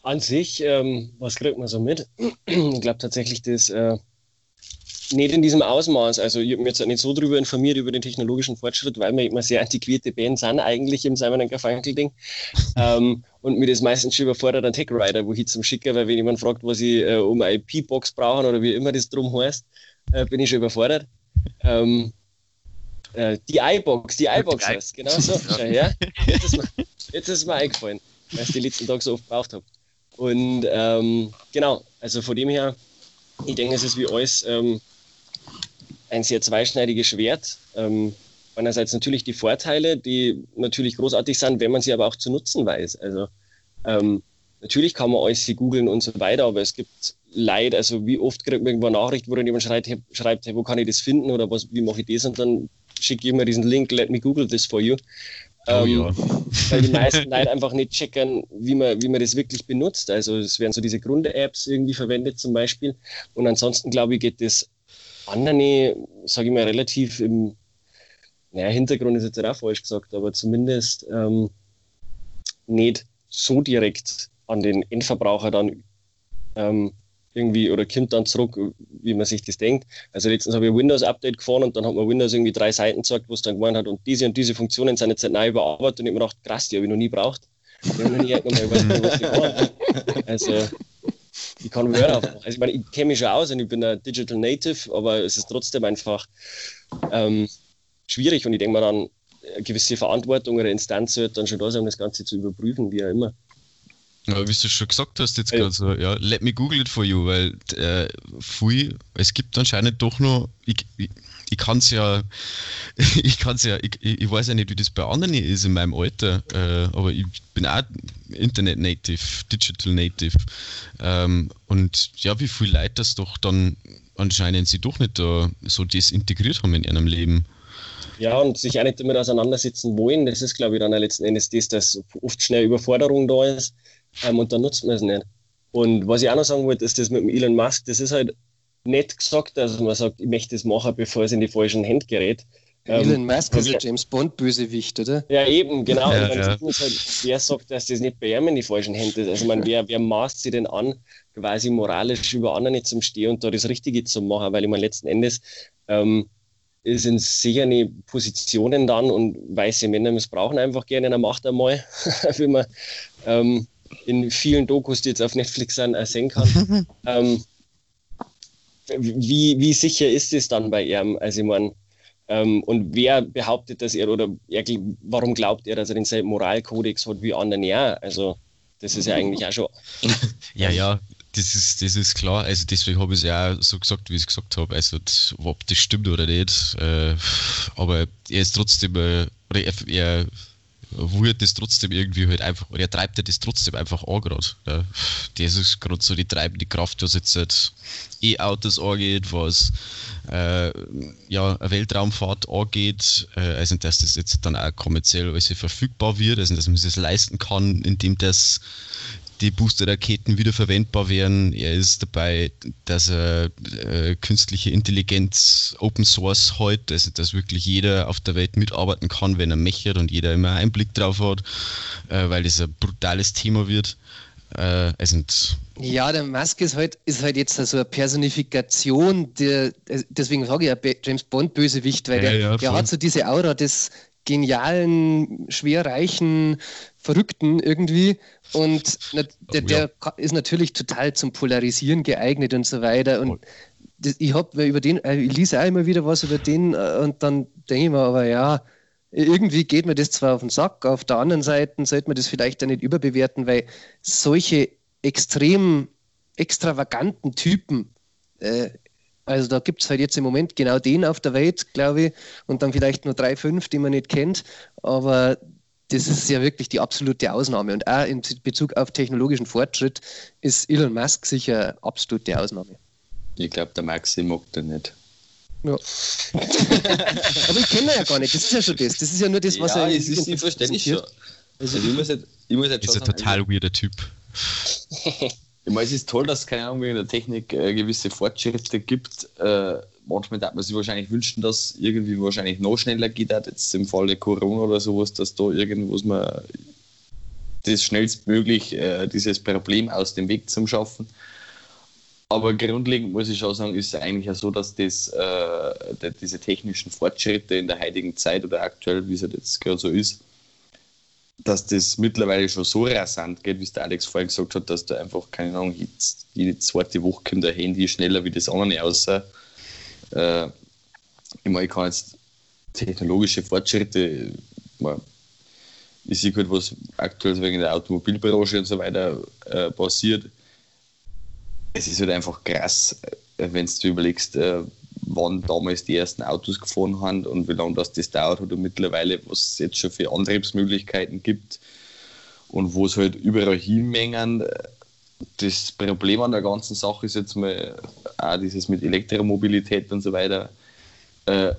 An sich, ähm, was kriegt man so mit? Ich glaube tatsächlich, das äh, nicht in diesem Ausmaß. Also, ich habe mich jetzt nicht so darüber informiert, über den technologischen Fortschritt, weil wir immer sehr antiquierte Bands sind, eigentlich im Simon Garfunkel-Ding. ähm, und mir das meistens schon überfordert, einen Tech-Rider wohin zum Schicken, weil wenn jemand fragt, was ich äh, um eine IP-Box brauche oder wie immer das drum heißt, äh, bin ich schon überfordert. Ähm, äh, die iBox, die iBox heißt, genau so. Her. Jetzt ist, mir, jetzt ist mir eingefallen, weil ich die letzten Tage so oft gebraucht habe. Und ähm, genau, also von dem her, ich denke, es ist wie alles ähm, ein sehr zweischneidiges Schwert. Ähm, einerseits natürlich die Vorteile, die natürlich großartig sind, wenn man sie aber auch zu nutzen weiß. Also ähm, natürlich kann man alles hier googeln und so weiter, aber es gibt Leid, also wie oft kriegt man irgendwo eine Nachricht, wo dann jemand schreibt, hey, schreibt, hey, wo kann ich das finden oder was, wie mache ich das und dann schicke ich immer diesen Link, let me google this for you. Oh Ähm, ja. weil die meisten Leute einfach nicht checken, wie man, wie man das wirklich benutzt. Also es werden so diese Grund-Apps irgendwie verwendet zum Beispiel. Und ansonsten glaube ich, geht das andere, sage ich mal, relativ im naja, Hintergrund ist jetzt auch falsch gesagt, aber zumindest ähm, nicht so direkt an den Endverbraucher dann ähm, irgendwie oder kommt dann zurück, wie man sich das denkt. Also letztens habe ich ein Windows-Update gefahren und dann hat mir Windows irgendwie drei Seiten gezeigt, wo es dann gemeint hat, und diese und diese Funktionen sind jetzt neu überarbeitet und ich habe mir gedacht, krass, die habe ich noch nie braucht. Ich. Also ich kann Word aufmachen. Also ich meine, ich kenne mich schon aus und ich bin ein Digital Native, aber es ist trotzdem einfach ähm, schwierig und ich denke mal dann, eine gewisse Verantwortung oder Instanz wird dann schon da sein, um das Ganze zu überprüfen, wie auch immer. Ja, wie du schon gesagt hast, jetzt Ja. gerade so, ja, let me google it for you, weil äh, viel, es gibt anscheinend doch noch, ich, ich, ich kann es ja, ich kann ja, ich, ich weiß ja nicht, wie das bei anderen ist in meinem Alter, äh, aber ich bin auch Internet Native, Digital Native. Ähm, und ja, wie viele Leute das doch dann anscheinend sie doch nicht da so das integriert haben in ihrem Leben. Ja, und sich auch nicht damit auseinandersetzen wollen, das ist, glaube ich, dann letzten Endes das, dass oft schnell Überforderung da ist ähm, und dann nutzt man es nicht. Und was ich auch noch sagen wollte, ist das mit dem Elon Musk, das ist halt nett gesagt, dass man sagt, ich möchte das machen, bevor es in die falschen Hände gerät. Ähm, Elon Musk ist ja. James Bond-Bösewicht, oder? Ja, eben, genau. Ja, und dann ja. halt, wer sagt, dass das nicht bei ihm in die falschen Hände ist. Also, meine, wer, wer maßt sie denn an, quasi moralisch über andere nicht zum Stehen und da das Richtige zu machen? Weil ich meine, letzten Endes ähm, sind sichere Positionen dann und weiße Männer missbrauchen einfach gerne eine Macht einmal, wie man ähm, in vielen Dokus, die jetzt auf Netflix sind, auch sehen kann. ähm, wie, wie sicher ist es dann bei ihm? Also, ich meine, ähm, und wer behauptet, dass er oder er, warum glaubt er, dass er denselben Moralkodex hat wie anderen? Ja, also das ist ja eigentlich auch schon. Ja, ja, das ist, das ist klar. Also deswegen habe ich es ja auch so gesagt, wie ich es gesagt habe. Also ob das stimmt oder nicht. Äh, aber er ist trotzdem, äh, oder er, er wird das trotzdem irgendwie halt einfach, oder er treibt ja das trotzdem einfach an gerade. Ja. Das ist gerade so die treibende Kraft, was jetzt halt E-Autos angeht, was äh, ja, Weltraumfahrt angeht, äh, also dass das jetzt dann auch kommerziell alles verfügbar wird, also dass man sich das leisten kann, indem das die Booster-Raketen wiederverwendbar werden. Er ist dabei, dass er äh, künstliche Intelligenz Open Source hat, also dass wirklich jeder auf der Welt mitarbeiten kann, wenn er möchte und jeder immer Einblick drauf hat, äh, weil das ein brutales Thema wird. Äh, sind Ja, der Musk ist halt, ist halt jetzt so eine Personifikation, der, deswegen sage ich ja James Bond Bösewicht, weil Ja, der, ja, der hat so diese Aura des genialen, schwerreichen, Verrückten irgendwie und der, Oh, ja. der ka- ist natürlich total zum Polarisieren geeignet und so weiter und das, ich habe über den, äh, ich lese auch immer wieder was über den äh, und dann denke ich mir aber, ja, irgendwie geht mir das zwar auf den Sack, auf der anderen Seite sollte man das vielleicht auch nicht überbewerten, weil solche extrem extravaganten Typen, äh, also da gibt es halt jetzt im Moment genau den auf der Welt, glaube ich, und dann vielleicht nur drei, fünf, die man nicht kennt, aber das ist ja wirklich die absolute Ausnahme und auch in Bezug auf technologischen Fortschritt ist Elon Musk sicher eine absolute Ausnahme. Ich glaube, der Maxi mag den nicht. Ja. Aber ich kenne ihn ja gar nicht. Das ist ja schon das. Das ist ja nur das, was ja, er. es ist, ich verstehe ich schon. Also, ich muss jetzt, ich muss jetzt ist schon ein sagen, total weirder Typ. Ich meine, es ist toll, dass es keine Ahnung, in der Technik äh, gewisse Fortschritte gibt. Äh, manchmal darf man sich wahrscheinlich wünschen, dass irgendwie wahrscheinlich noch schneller geht, jetzt im Falle Corona oder sowas, dass da irgendwas man das schnellstmöglich äh, dieses Problem aus dem Weg zum schaffen. Aber grundlegend muss ich schon sagen, ist es eigentlich ja so, dass das, äh, die- diese technischen Fortschritte in der heutigen Zeit oder aktuell, wie es halt jetzt gerade so ist, dass das mittlerweile schon so rasant geht, wie es der Alex vorhin gesagt hat, dass da einfach, keine Ahnung, jede zweite Woche kommt ein Handy schneller wie das andere außer. Äh, ich meine, ich kann jetzt technologische Fortschritte, man, ich sehe halt, was aktuell wegen der Automobilbranche und so weiter äh, passiert. Es ist halt einfach krass, äh, wenn du überlegst, äh, wann damals die ersten Autos gefahren haben und wie lange das, das dauert und mittlerweile, was es jetzt schon für Antriebsmöglichkeiten gibt und wo es halt überall hinmengen. Das Problem an der ganzen Sache ist jetzt mal auch dieses mit Elektromobilität und so weiter. Äh,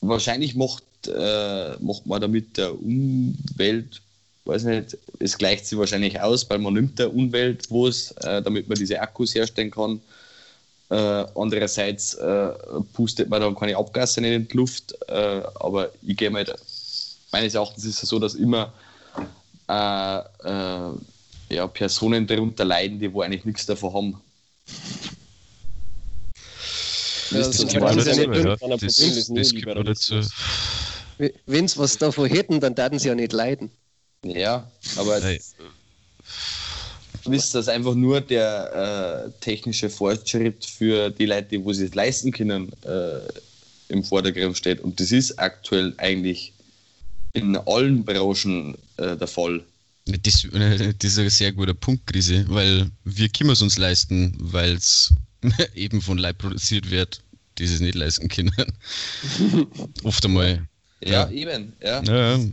wahrscheinlich macht, äh, macht man damit der Umwelt, weiß nicht, es gleicht sich wahrscheinlich aus, weil man nimmt der Umwelt was, äh, damit man diese Akkus herstellen kann. Äh, andererseits äh, pustet man dann keine Abgase in die Luft, äh, aber ich gehe mal, meines Erachtens ist es so, dass immer äh, ja, Personen darunter leiden, die wo eigentlich nichts davon haben. Ja, Das das das ja nicht das, Das das, gibt. Wenn sie was davon hätten, dann würden sie ja nicht leiden. Ja, aber Hey. ist das einfach nur der äh, technische Fortschritt für die Leute, die wo sie es leisten können, äh, im Vordergrund steht. Und das ist aktuell eigentlich in allen Branchen äh, der Fall. Das, das ist ein sehr guter Punkt, Krise, weil wir können es uns leisten, weil es eben von Leib produziert wird, die es nicht leisten können. Oft einmal. Ja, Ja. eben. Ja. Ja, ja. Den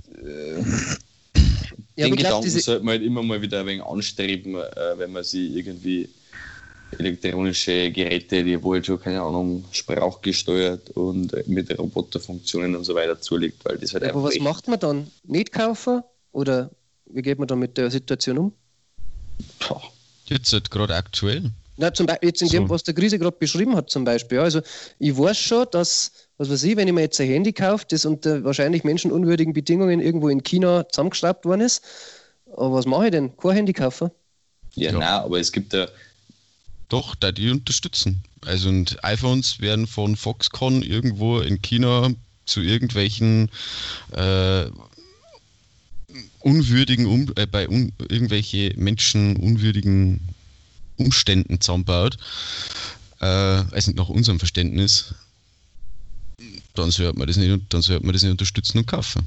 Ja, ich glaube, Gedanken sollte man halt immer mal wieder ein wenig anstreben, äh, wenn man sich irgendwie elektronische Geräte, die wohl schon, keine Ahnung, sprachgesteuert und äh, mit Roboterfunktionen und so weiter zulegt, weil das halt aber was macht man dann? Nicht kaufen? Oder wie geht man dann mit der Situation um? Jetzt halt gerade aktuell. Na, zum Beispiel jetzt in dem, So. was der Krise gerade beschrieben hat, zum Beispiel. Also ich weiß schon, dass, was weiß ich, wenn ich mir jetzt ein Handy kaufe, das unter wahrscheinlich menschenunwürdigen Bedingungen irgendwo in China zusammengeschraubt worden ist. Aber was mache ich denn? Kein Handy kaufen? Ja, Ja. nein, aber es gibt ja, Doch, da die unterstützen. Also und iPhones werden von Foxconn irgendwo in China zu irgendwelchen äh, unwürdigen, um, äh, bei un, irgendwelche Menschen unwürdigen Umständen zusammenbaut. Äh, also nach unserem Verständnis. Dann sollte man das nicht, dann sollte man das nicht unterstützen und kaufen.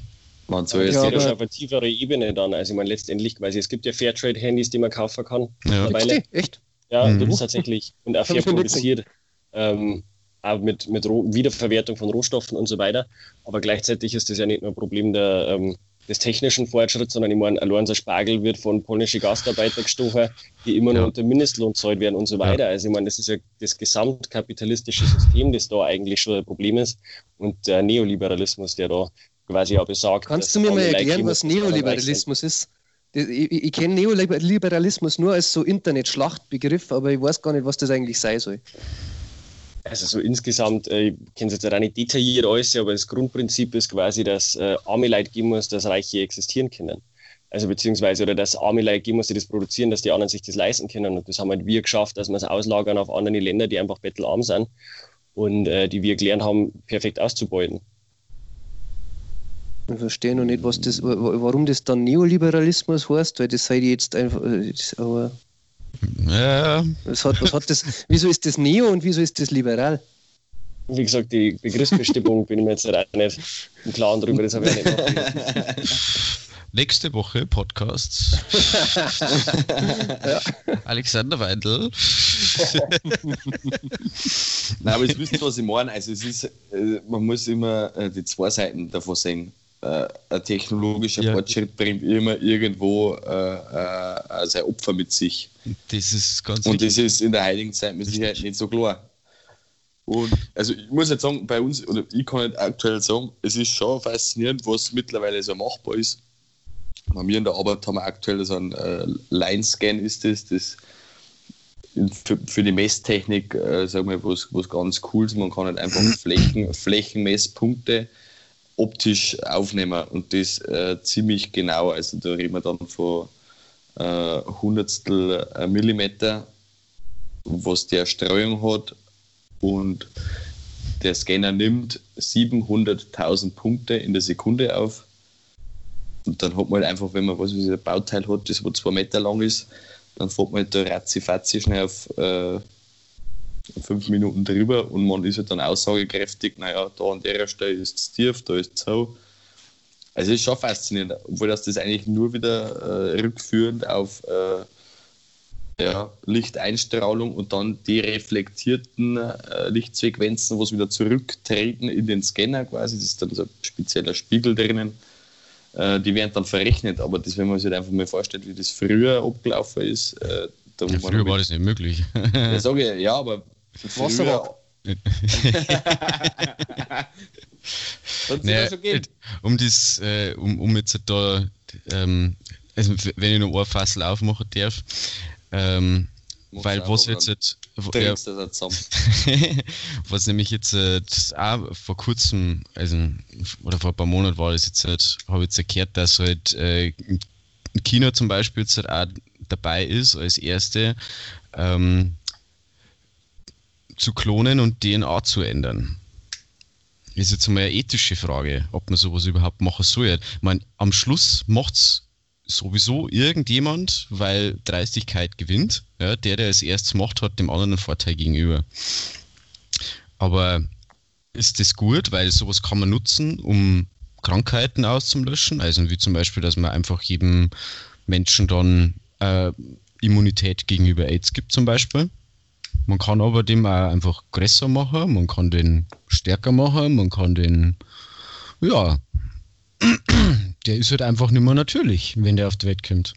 man soll Ja, ja schon auf eine tiefere Ebene dann. Also ich meine letztendlich, weil es gibt ja Fairtrade-Handys, die man kaufen kann. Ja. Mittlerweile. Echt? Ja, Mhm. gibt es tatsächlich. Und auch fair produziert. Ähm, auch mit, mit Roh- Wiederverwertung von Rohstoffen und so weiter. Aber gleichzeitig ist das ja nicht nur ein Problem der, ähm, des technischen Fortschritts, sondern ich meine, allein so ein Spargel wird von polnischen Gastarbeitern gestochen, die immer Ja. noch unter Mindestlohn zahlt werden und so weiter. Also ich meine, das ist ja das gesamtkapitalistische System, das da eigentlich schon ein Problem ist. Und der Neoliberalismus, der da quasi auch besagt. Kannst du mir mal erklären, was. Neoliberalismus ist? Ich, ich kenne Neoliberalismus nur als so Internet-Schlachtbegriff, aber ich weiß gar nicht, was das eigentlich sein soll. Also so insgesamt, äh, ich kenne es jetzt auch nicht detailliert alles, aber das Grundprinzip ist quasi, dass äh, arme Leute geben muss, dass Reiche existieren können. Also beziehungsweise, oder dass arme Leute geben, muss das produzieren, dass die anderen sich das leisten können. Und das haben halt wir geschafft, dass wir es auslagern auf andere Länder, die einfach bettelarm sind und äh, die wir gelernt haben, perfekt auszubeuten. Ich verstehe noch nicht, was das, warum das dann Neoliberalismus heißt, weil das sei jetzt einfach, äh, das, aber Ja, was hat, was hat das, wieso ist das Neo und wieso ist das liberal? Wie gesagt, die Begriffsbestimmung bin ich mir jetzt auch nicht im Klaren drüber, das habe ich nicht nachgelesen. nächste Woche Podcast. Alexander Weindl. Nein, aber ihr wisst, was ich meine. Also es ist, äh, man muss immer äh, die zwei Seiten davon sehen. Äh, ein technologischer Ja. Fortschritt bringt immer irgendwo äh, äh, sein Opfer mit sich. Das ist ganz Und das ist in der heutigen Zeit mit Sicherheit nicht so klar. Und also ich muss jetzt sagen, bei uns, oder ich kann nicht aktuell sagen, es ist schon faszinierend, was mittlerweile so machbar ist. Bei mir in der Arbeit haben wir aktuell so ein äh, Line-Scan ist das, das für, für die Messtechnik, äh, sagen wir, was, was ganz cool ist. Man kann halt einfach Flächen, Flächenmesspunkte optisch aufnehmen und das äh, ziemlich genau. Also da reden wir dann von äh, Hundertstel äh, Millimeter, was der Streuung hat und der Scanner nimmt 700.000 Punkte in der Sekunde auf. Und dann hat man halt einfach, wenn man was wie ein Bauteil hat, das wo zwei Meter lang ist, dann fährt man halt da ratzi schnell auf äh, fünf Minuten drüber und man ist halt dann aussagekräftig, naja, da an der Stelle ist es tief, da ist es so. Also es ist schon faszinierend, obwohl das, das eigentlich nur wieder äh, rückführend auf äh, ja, Lichteinstrahlung und dann die reflektierten äh, Lichtsequenzen, was wieder zurücktreten in den Scanner quasi, das ist dann so ein spezieller Spiegel drinnen. Äh, die werden dann verrechnet, aber das, wenn man sich halt einfach mal vorstellt, wie das früher abgelaufen ist, äh, da Ja, früher war das nicht möglich. ja, sage ich, ja, aber Wasserrad. Hat's Naja, um das, äh, um, um jetzt da, ähm, also wenn ich noch ein Fassel aufmachen darf, ähm, weil was jetzt, jetzt ja, was nämlich jetzt äh, auch vor kurzem, also oder vor ein paar Monaten war das jetzt halt, habe ich jetzt erklärt, dass halt äh, China zum Beispiel jetzt halt auch dabei ist, als erste ähm, zu klonen und DNA zu ändern. Ist jetzt mal eine ethische Frage, ob man sowas überhaupt machen soll. Ich meine, am Schluss macht's sowieso irgendjemand, weil Dreistigkeit gewinnt. Ja, der, der es erstes macht, hat dem anderen einen Vorteil gegenüber. Aber ist das gut, weil sowas kann man nutzen, um Krankheiten auszulöschen? Also wie zum Beispiel, dass man einfach jedem Menschen dann äh, Immunität gegenüber AIDS gibt zum Beispiel. Man kann aber dem auch einfach größer machen, man kann den stärker machen, man kann den, ja, der ist halt einfach nicht mehr natürlich, wenn der auf die Welt kommt.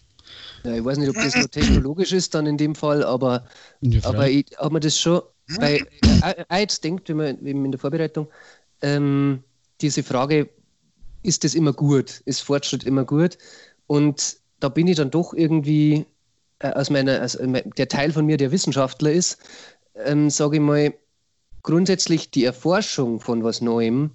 Ja, ich weiß nicht, ob das nur technologisch ist dann in dem Fall, aber, Ja, aber ich habe mir das schon bei äh, jetzt denkt, wenn man eben in der Vorbereitung, ähm, diese Frage, ist das immer gut? Ist Fortschritt immer gut? Und da bin ich dann doch irgendwie äh, aus meiner, äh, der Teil von mir, der Wissenschaftler ist, ähm, sage ich mal, grundsätzlich die Erforschung von was Neuem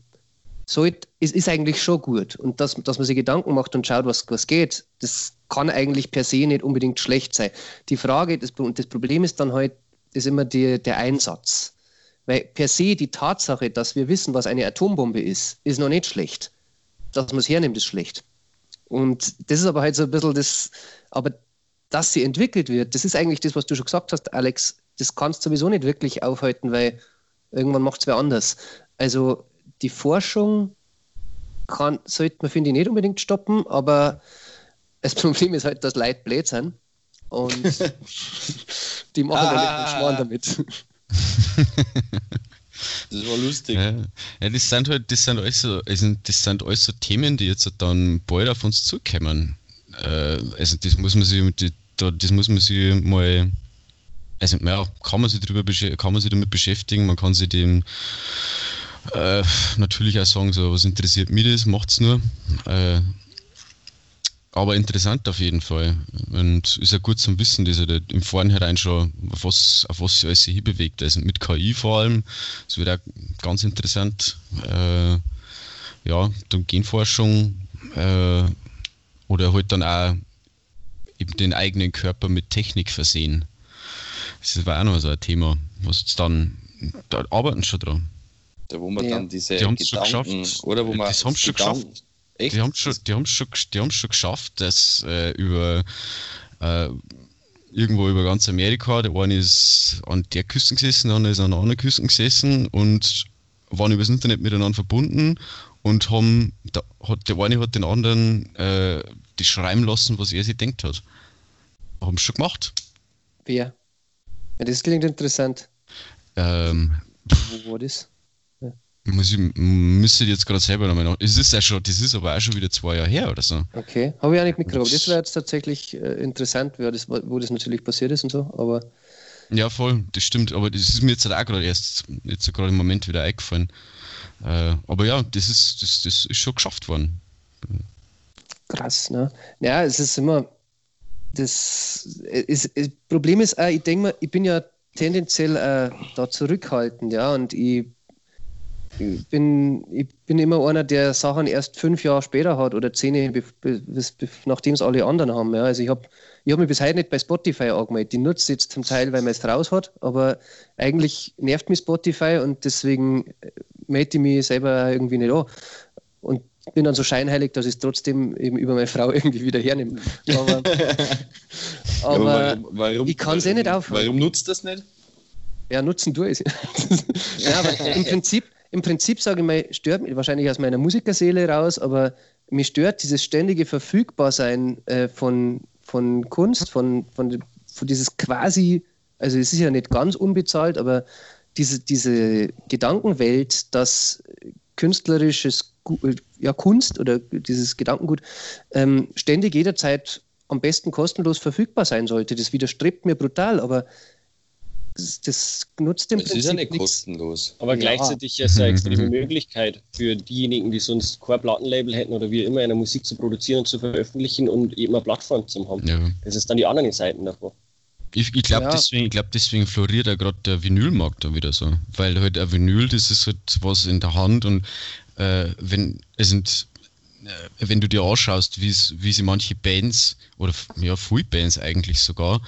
sollte, ist, ist eigentlich schon gut. Und dass, dass man sich Gedanken macht und schaut, was, was geht, das kann eigentlich per se nicht unbedingt schlecht sein. Die Frage, das, das Problem ist dann halt, ist immer die, der Einsatz. Weil per se die Tatsache, dass wir wissen, was eine Atombombe ist, ist noch nicht schlecht. Dass man es hernimmt, ist schlecht. Und das ist aber halt so ein bisschen das, aber dass sie entwickelt wird, das ist eigentlich das, was du schon gesagt hast, Alex, das kannst du sowieso nicht wirklich aufhalten, weil irgendwann macht es wer anders. Also die Forschung kann, sollte man, finde ich, nicht unbedingt stoppen, aber das Problem ist halt, dass Leute blöd sind und die machen dann nicht Schmarrn damit. Das war lustig. Ja, ja, das sind halt, das sind alles so, also das sind alles so Themen, die jetzt dann bald auf uns zukommen. Äh, also das muss man sich, das muss man sich mal, also ja, kann man sich beschä- kann man sich damit beschäftigen, man kann sich dem äh, natürlich auch sagen, so was interessiert mich das, macht's nur. Äh, aber interessant auf jeden Fall. Und ist ja gut zum Wissen, dass er da im Vornherein schon, auf was, auf was sich alles sich hinbewegt. Also mit KI vor allem, das wird auch ganz interessant. Äh, ja, dann Genforschung, äh, oder halt dann auch eben den eigenen Körper mit Technik versehen. Das war auch noch so ein Thema, was jetzt dann, da arbeiten schon dran. Da wo man Ja. dann diese Die Gedanken, geschafft. oder wo man Das haben's schon Gedanken- Echt? Die haben schon, die haben schon, die haben schon geschafft, dass äh, über äh, irgendwo über ganz Amerika, der eine ist an der Küste gesessen, der andere ist an der anderen Küste gesessen und waren übers Internet miteinander verbunden und haben, da, hat, der eine hat den anderen äh, die schreiben lassen, was er sich denkt hat. Haben schon gemacht. Wer? Ja, das klingt interessant. Ähm, Wo war das? Muss ich, müsste ich jetzt gerade selber nochmal nach. Es ist ja schon, das ist aber auch schon wieder zwei Jahre her oder so. Okay, habe ich auch nicht mitgekriegt. Das wäre jetzt tatsächlich äh, interessant, das, wo das natürlich passiert ist und so. Aber Ja, voll, das stimmt. Aber das ist mir jetzt halt auch gerade erst jetzt gerade im Moment wieder eingefallen. Äh, aber ja, das ist, das, das ist schon geschafft worden. krass, ne? Ja, es ist immer. Das, ist, das Problem ist auch, ich denke mal, ich bin ja tendenziell äh, da zurückhaltend, ja, und ich, ich, bin, ich bin immer einer, der Sachen erst fünf Jahre später hat oder zehn, be- nachdem es alle anderen haben. Ja. Also ich habe ich hab mich bis heute nicht bei Spotify angemeldet. Ich nutze es jetzt zum Teil, weil man es raus hat, aber eigentlich nervt mich Spotify und deswegen äh, melde ich mich selber irgendwie nicht an. Und bin dann so scheinheilig, dass ich es trotzdem eben über meine Frau irgendwie wieder hernehme. Aber, Aber aber warum, warum, ich kann's eh nicht aufhalten. Warum nutzt das nicht? ja, nutzen du es. ja, aber im Prinzip, im Prinzip sage ich mal, stört mich wahrscheinlich aus meiner Musikerseele raus, aber mich stört dieses ständige Verfügbarsein äh, von, von Kunst, von, von, von dieses quasi, also es ist ja nicht ganz unbezahlt, aber diese, diese Gedankenwelt, dass künstlerisches ja, Kunst oder dieses Gedankengut ähm, ständig jederzeit am besten kostenlos verfügbar sein sollte. Das widerstrebt mir brutal, aber das, das nutzt im Es ist ja nicht nichts. kostenlos. Aber Ja. gleichzeitig ist es eine extreme Möglichkeit für diejenigen, die sonst kein Plattenlabel hätten oder wie immer, eine Musik zu produzieren und zu veröffentlichen und eben eine Plattform zu haben. Ja. Das ist dann die anderen Seiten davon. Ich, ich glaube, Ja. deswegen, ich glaub, deswegen floriert ja gerade der Vinylmarkt da wieder so. Weil halt ein Vinyl, das ist halt was in der Hand und äh, wenn es sind, äh, wenn du dir anschaust, wie sie manche Bands oder ja, viele Bands eigentlich sogar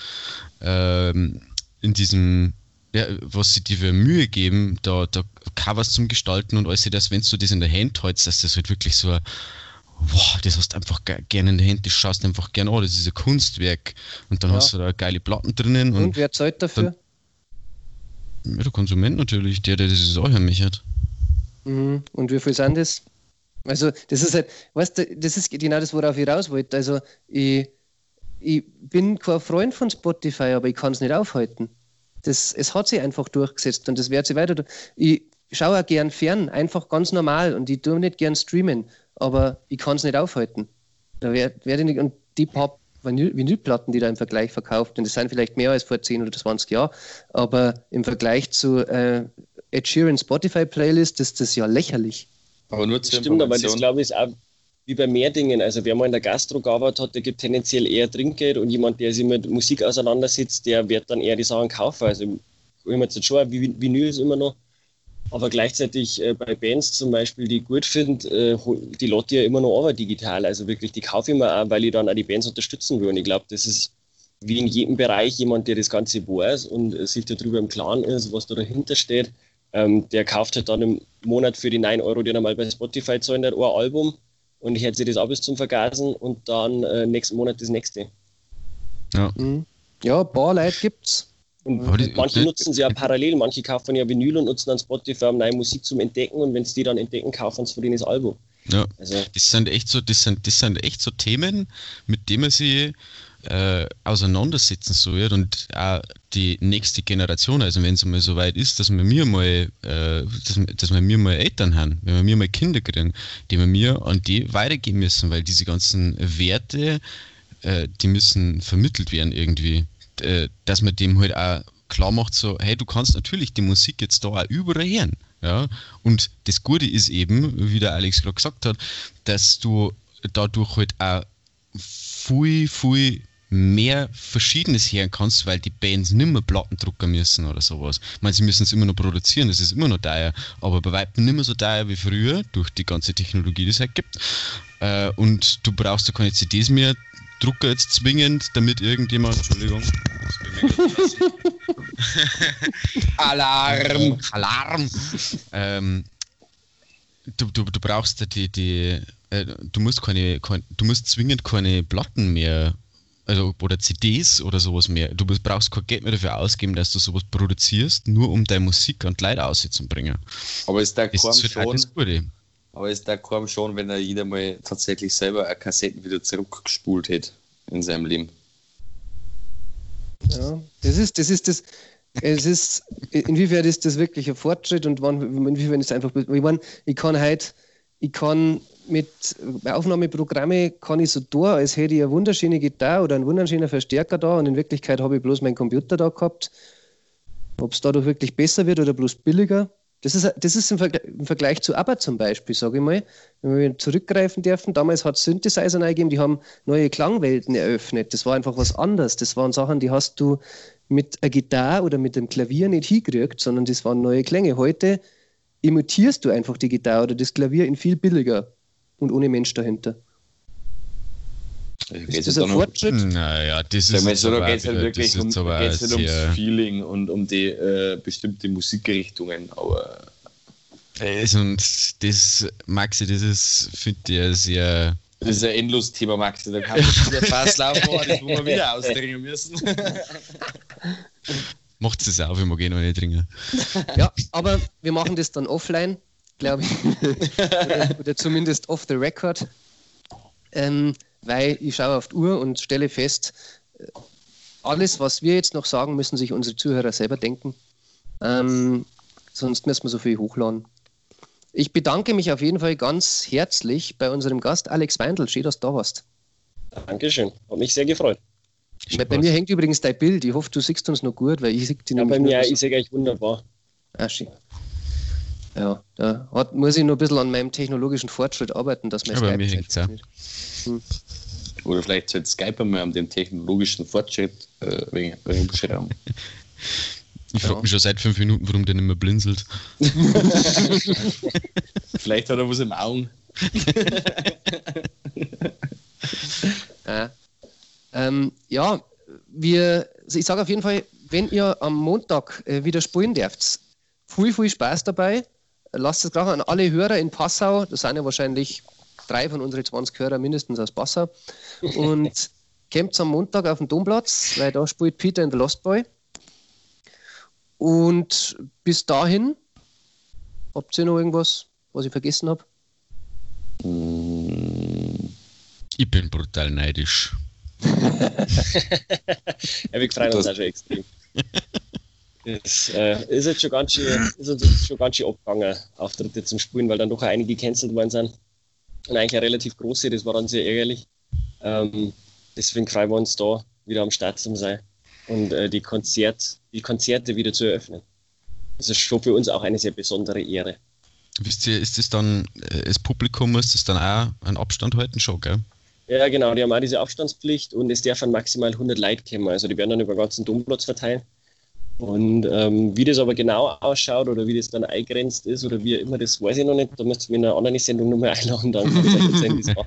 ähm, in diesem, ja, was sie dir für Mühe geben, da, da Covers zum Gestalten und alles das, wenn du das in der Hand hältst, dass das halt wirklich so Boah, das hast du einfach ge- gerne in der Hand, das schaust einfach gerne an, das ist ein Kunstwerk. Und dann Ja. hast du da geile Platten drinnen und, Und wer zahlt dafür? ja, der Konsument natürlich, der, der das auch mich hat. Mhm. Und wie viel sind das? Also, das ist halt, weißt du, das ist genau das, worauf ich raus wollte. Also, ich, ich bin kein Freund von Spotify, aber ich kann es nicht aufhalten. Das, es hat sich einfach durchgesetzt und das wird sich weiter. Ich schaue auch gern fern, einfach ganz normal und ich tue nicht gern streamen, aber ich kann es nicht aufhalten. Da werde werd ich nicht, und die paar Vinyl- Vinylplatten, die da im Vergleich verkauft, und das sind vielleicht mehr als vor 10 oder 20 Jahren, aber im Vergleich zu äh, Ed Sheeran Spotify Playlist ist das ja lächerlich. Aber nur zur stimmt, aber das glaube ich ist auch wie bei mehr Dingen. Also wer mal in der Gastro gearbeitet hat, der gibt tendenziell eher Trinkgeld und jemand, der sich mit Musik auseinandersetzt, der wird dann eher die Sachen kaufen. Also ich habe jetzt schon, wie Vinyl ist immer noch, aber gleichzeitig äh, bei Bands zum Beispiel, die ich gut finde, äh, die lotte ja immer noch aber digital. Also wirklich, die kaufe ich mir auch, weil ich dann auch die Bands unterstützen will. Und ich glaube, das ist wie in jedem Bereich jemand, der das Ganze weiß und äh, sich darüber im Klaren ist, was da dahinter steht. Ähm, der kauft halt dann im Monat für die 9 Euro, die er mal bei Spotify zahlen hat, ein Album und ich hätte sich das ab bis zum Vergasen und dann äh, nächsten Monat das nächste. Mhm. Ja, ein paar Leute gibt's. Und die- manche die- nutzen sie ja parallel, manche kaufen ja Vinyl und nutzen dann Spotify, um neue Musik zum Entdecken und wenn sie die dann entdecken, kaufen sie für den das Album. Ja. Also Das sind echt so, das sind, das sind echt so Themen, mit denen man sich äh, auseinandersetzen soll und auch die nächste Generation, also wenn es mal so weit ist, dass wir mir mal, äh, dass, dass wir mir mal Eltern haben, wenn wir mir mal Kinder kriegen, die wir mir an die weitergeben müssen, weil diese ganzen Werte, äh, die müssen vermittelt werden irgendwie, äh, dass man dem halt auch klar macht, so, hey, du kannst natürlich die Musik jetzt da auch überall hören. Ja? Und das Gute ist eben, wie der Alex gerade gesagt hat, dass du dadurch halt auch viel, viel mehr Verschiedenes hören kannst, weil die Bands nicht mehr Platten drucken müssen oder sowas. Ich meine, sie müssen es immer noch produzieren, das ist immer noch teuer, aber bei weitem nicht mehr so teuer wie früher, durch die ganze Technologie, die es halt gibt. Äh, und du brauchst da keine CDs mehr, drucker jetzt zwingend, damit irgendjemand, Entschuldigung, Alarm! Alarm! ähm, du, du, du brauchst die, die äh, du musst keine, kein, du musst zwingend keine Platten mehr also oder CDs oder sowas mehr. Du brauchst kein Geld mehr dafür ausgeben, dass du sowas produzierst, nur um deine Musik und Leute auszubringen. Aber ist der Das Korn ist halt schon, das Gute. aber ist der Korn schon, wenn er jeder mal tatsächlich selber eine Kassetten wieder zurückgespult hätte in seinem Leben? Ja, das ist, das ist das. Es ist, inwiefern ist das wirklich ein Fortschritt und wann, inwiefern ist es einfach. Ich meine, ich kann halt, ich kann mit Aufnahmeprogramme kann ich so tun, als hätte ich eine wunderschöne Gitarre oder einen wunderschönen Verstärker da und in Wirklichkeit habe ich bloß meinen Computer da gehabt. Ob es dadurch wirklich besser wird oder bloß billiger, das ist, das ist im, Vergleich, im Vergleich zu ABBA zum Beispiel, sage ich mal, wenn wir zurückgreifen dürfen. Damals hat es Synthesizer eingegeben, die haben neue Klangwelten eröffnet. Das war einfach was anderes. Das waren Sachen, die hast du mit einer Gitarre oder mit einem Klavier nicht hingekriegt, sondern das waren neue Klänge. Heute imitierst du einfach die Gitarre oder das Klavier in viel billiger und ohne Mensch dahinter. Also Ist das ein Fortschritt? Naja, das ist jetzt, oder aber geht es halt wirklich das um, aber geht's halt ums sehr- Feeling und um die äh, bestimmte Musikrichtungen, aber und das, Maxi, das ist, finde ich, ein sehr. das ist ein endloses Thema, Maxi, da kann man wieder fast laufen, aber das wo wir wieder ausdringen müssen. Macht es auf, ich mag eh noch nicht trinken. Ja, aber wir machen das dann offline, glaube ich. oder, oder zumindest off the record. Ähm, weil ich schaue auf die Uhr und stelle fest, äh, alles, was wir jetzt noch sagen, müssen sich unsere Zuhörer selber denken. Ähm, sonst müssen wir so viel hochladen. Ich bedanke mich auf jeden Fall ganz herzlich bei unserem Gast Alex Weindl. Schön, dass du da warst. Dankeschön. Hat mich sehr gefreut. Bei, bei mir hängt übrigens dein Bild. Ich hoffe, du siehst uns noch gut, weil ich sehe die Ja, bei nämlich mir, nur so- ich sehe euch wunderbar. Ah, schön. Ja, da hat, muss ich noch ein bisschen an meinem technologischen Fortschritt arbeiten, dass mein Ja, bei Skype mir auch. funktioniert. Oder vielleicht sollte Skype einmal an dem technologischen Fortschritt äh, wegen, wegen beschreiben. Ich frage Ja. mich schon seit fünf Minuten, warum der nicht mehr blinzelt. Vielleicht hat er was im Augen. Ja. Ähm, ja, wir, ich sage auf jeden Fall, wenn ihr am Montag äh, wieder spielen dürft, viel, viel Spaß dabei. Lasst es gerade an alle Hörer in Passau, das sind ja wahrscheinlich drei von unseren 20 Hörer mindestens aus Passau. Und kommt am Montag auf den Domplatz, weil da spielt Peter in the Lost Boy. Und bis dahin, habt ihr noch irgendwas, was ich vergessen habe? Ich bin brutal neidisch. Ja, wir freuen uns auch schon extrem. Das äh, ist jetzt schon ganz schön, ist jetzt schon ganz schön abgegangen, Auftritte zum Spielen, weil dann doch einige gecancelt worden sind. Und eigentlich eine relativ große, das war dann sehr ärgerlich. Ähm, deswegen freuen wir uns da wieder am Start zu sein und äh, die, Konzert, die Konzerte wieder zu eröffnen. Das ist schon für uns auch eine sehr besondere Ehre. Wisst ihr, ist das dann, äh, das Publikum muss das dann auch einen Abstand halten, schon, gell? Ja, genau, die haben auch diese Abstandspflicht und es dürfen maximal 100 Leute kommen. Also die werden dann über den ganzen Domplatz verteilen. Und ähm, wie das aber genau ausschaut oder wie das dann eingrenzt ist oder wie immer, das weiß ich noch nicht. Da müsst ihr mir in einer anderen Sendung nochmal einladen, dann kann ich euch.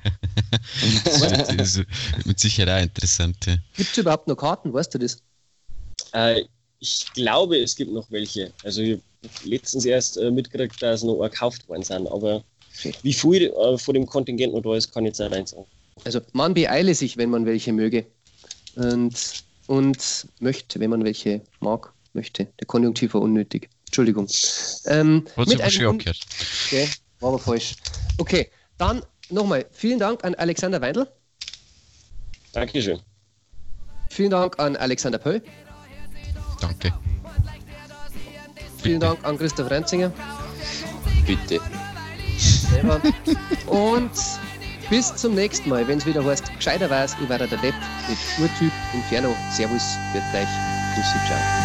Das ist mit Sicherheit auch interessant. Ja. Gibt es überhaupt noch Karten? Weißt du das? Äh, ich glaube, es gibt noch welche. Also ich habe letztens erst äh, mitgekriegt, dass noch ein gekauft worden sind. Aber wie viel äh, von dem Kontingent noch da ist, kann ich jetzt allein sagen. Also man beeile sich, wenn man welche möge. Und, und möchte, wenn man welche mag, möchte. Der Konjunktiv war unnötig. Entschuldigung. Ähm, Hat mit einem angehört. Okay, war aber falsch. Okay, dann nochmal vielen Dank an Alexander Weindl. Dankeschön. Vielen Dank an Alexander Pöll. Danke. Vielen Dank an Christoph Renzinger. Bitte. Und bis zum nächsten Mal, wenn es wieder heißt, gescheiter weiß, ich war der Depp mit Urtyp Inferno. Servus, wird gleich. Grüß ciao.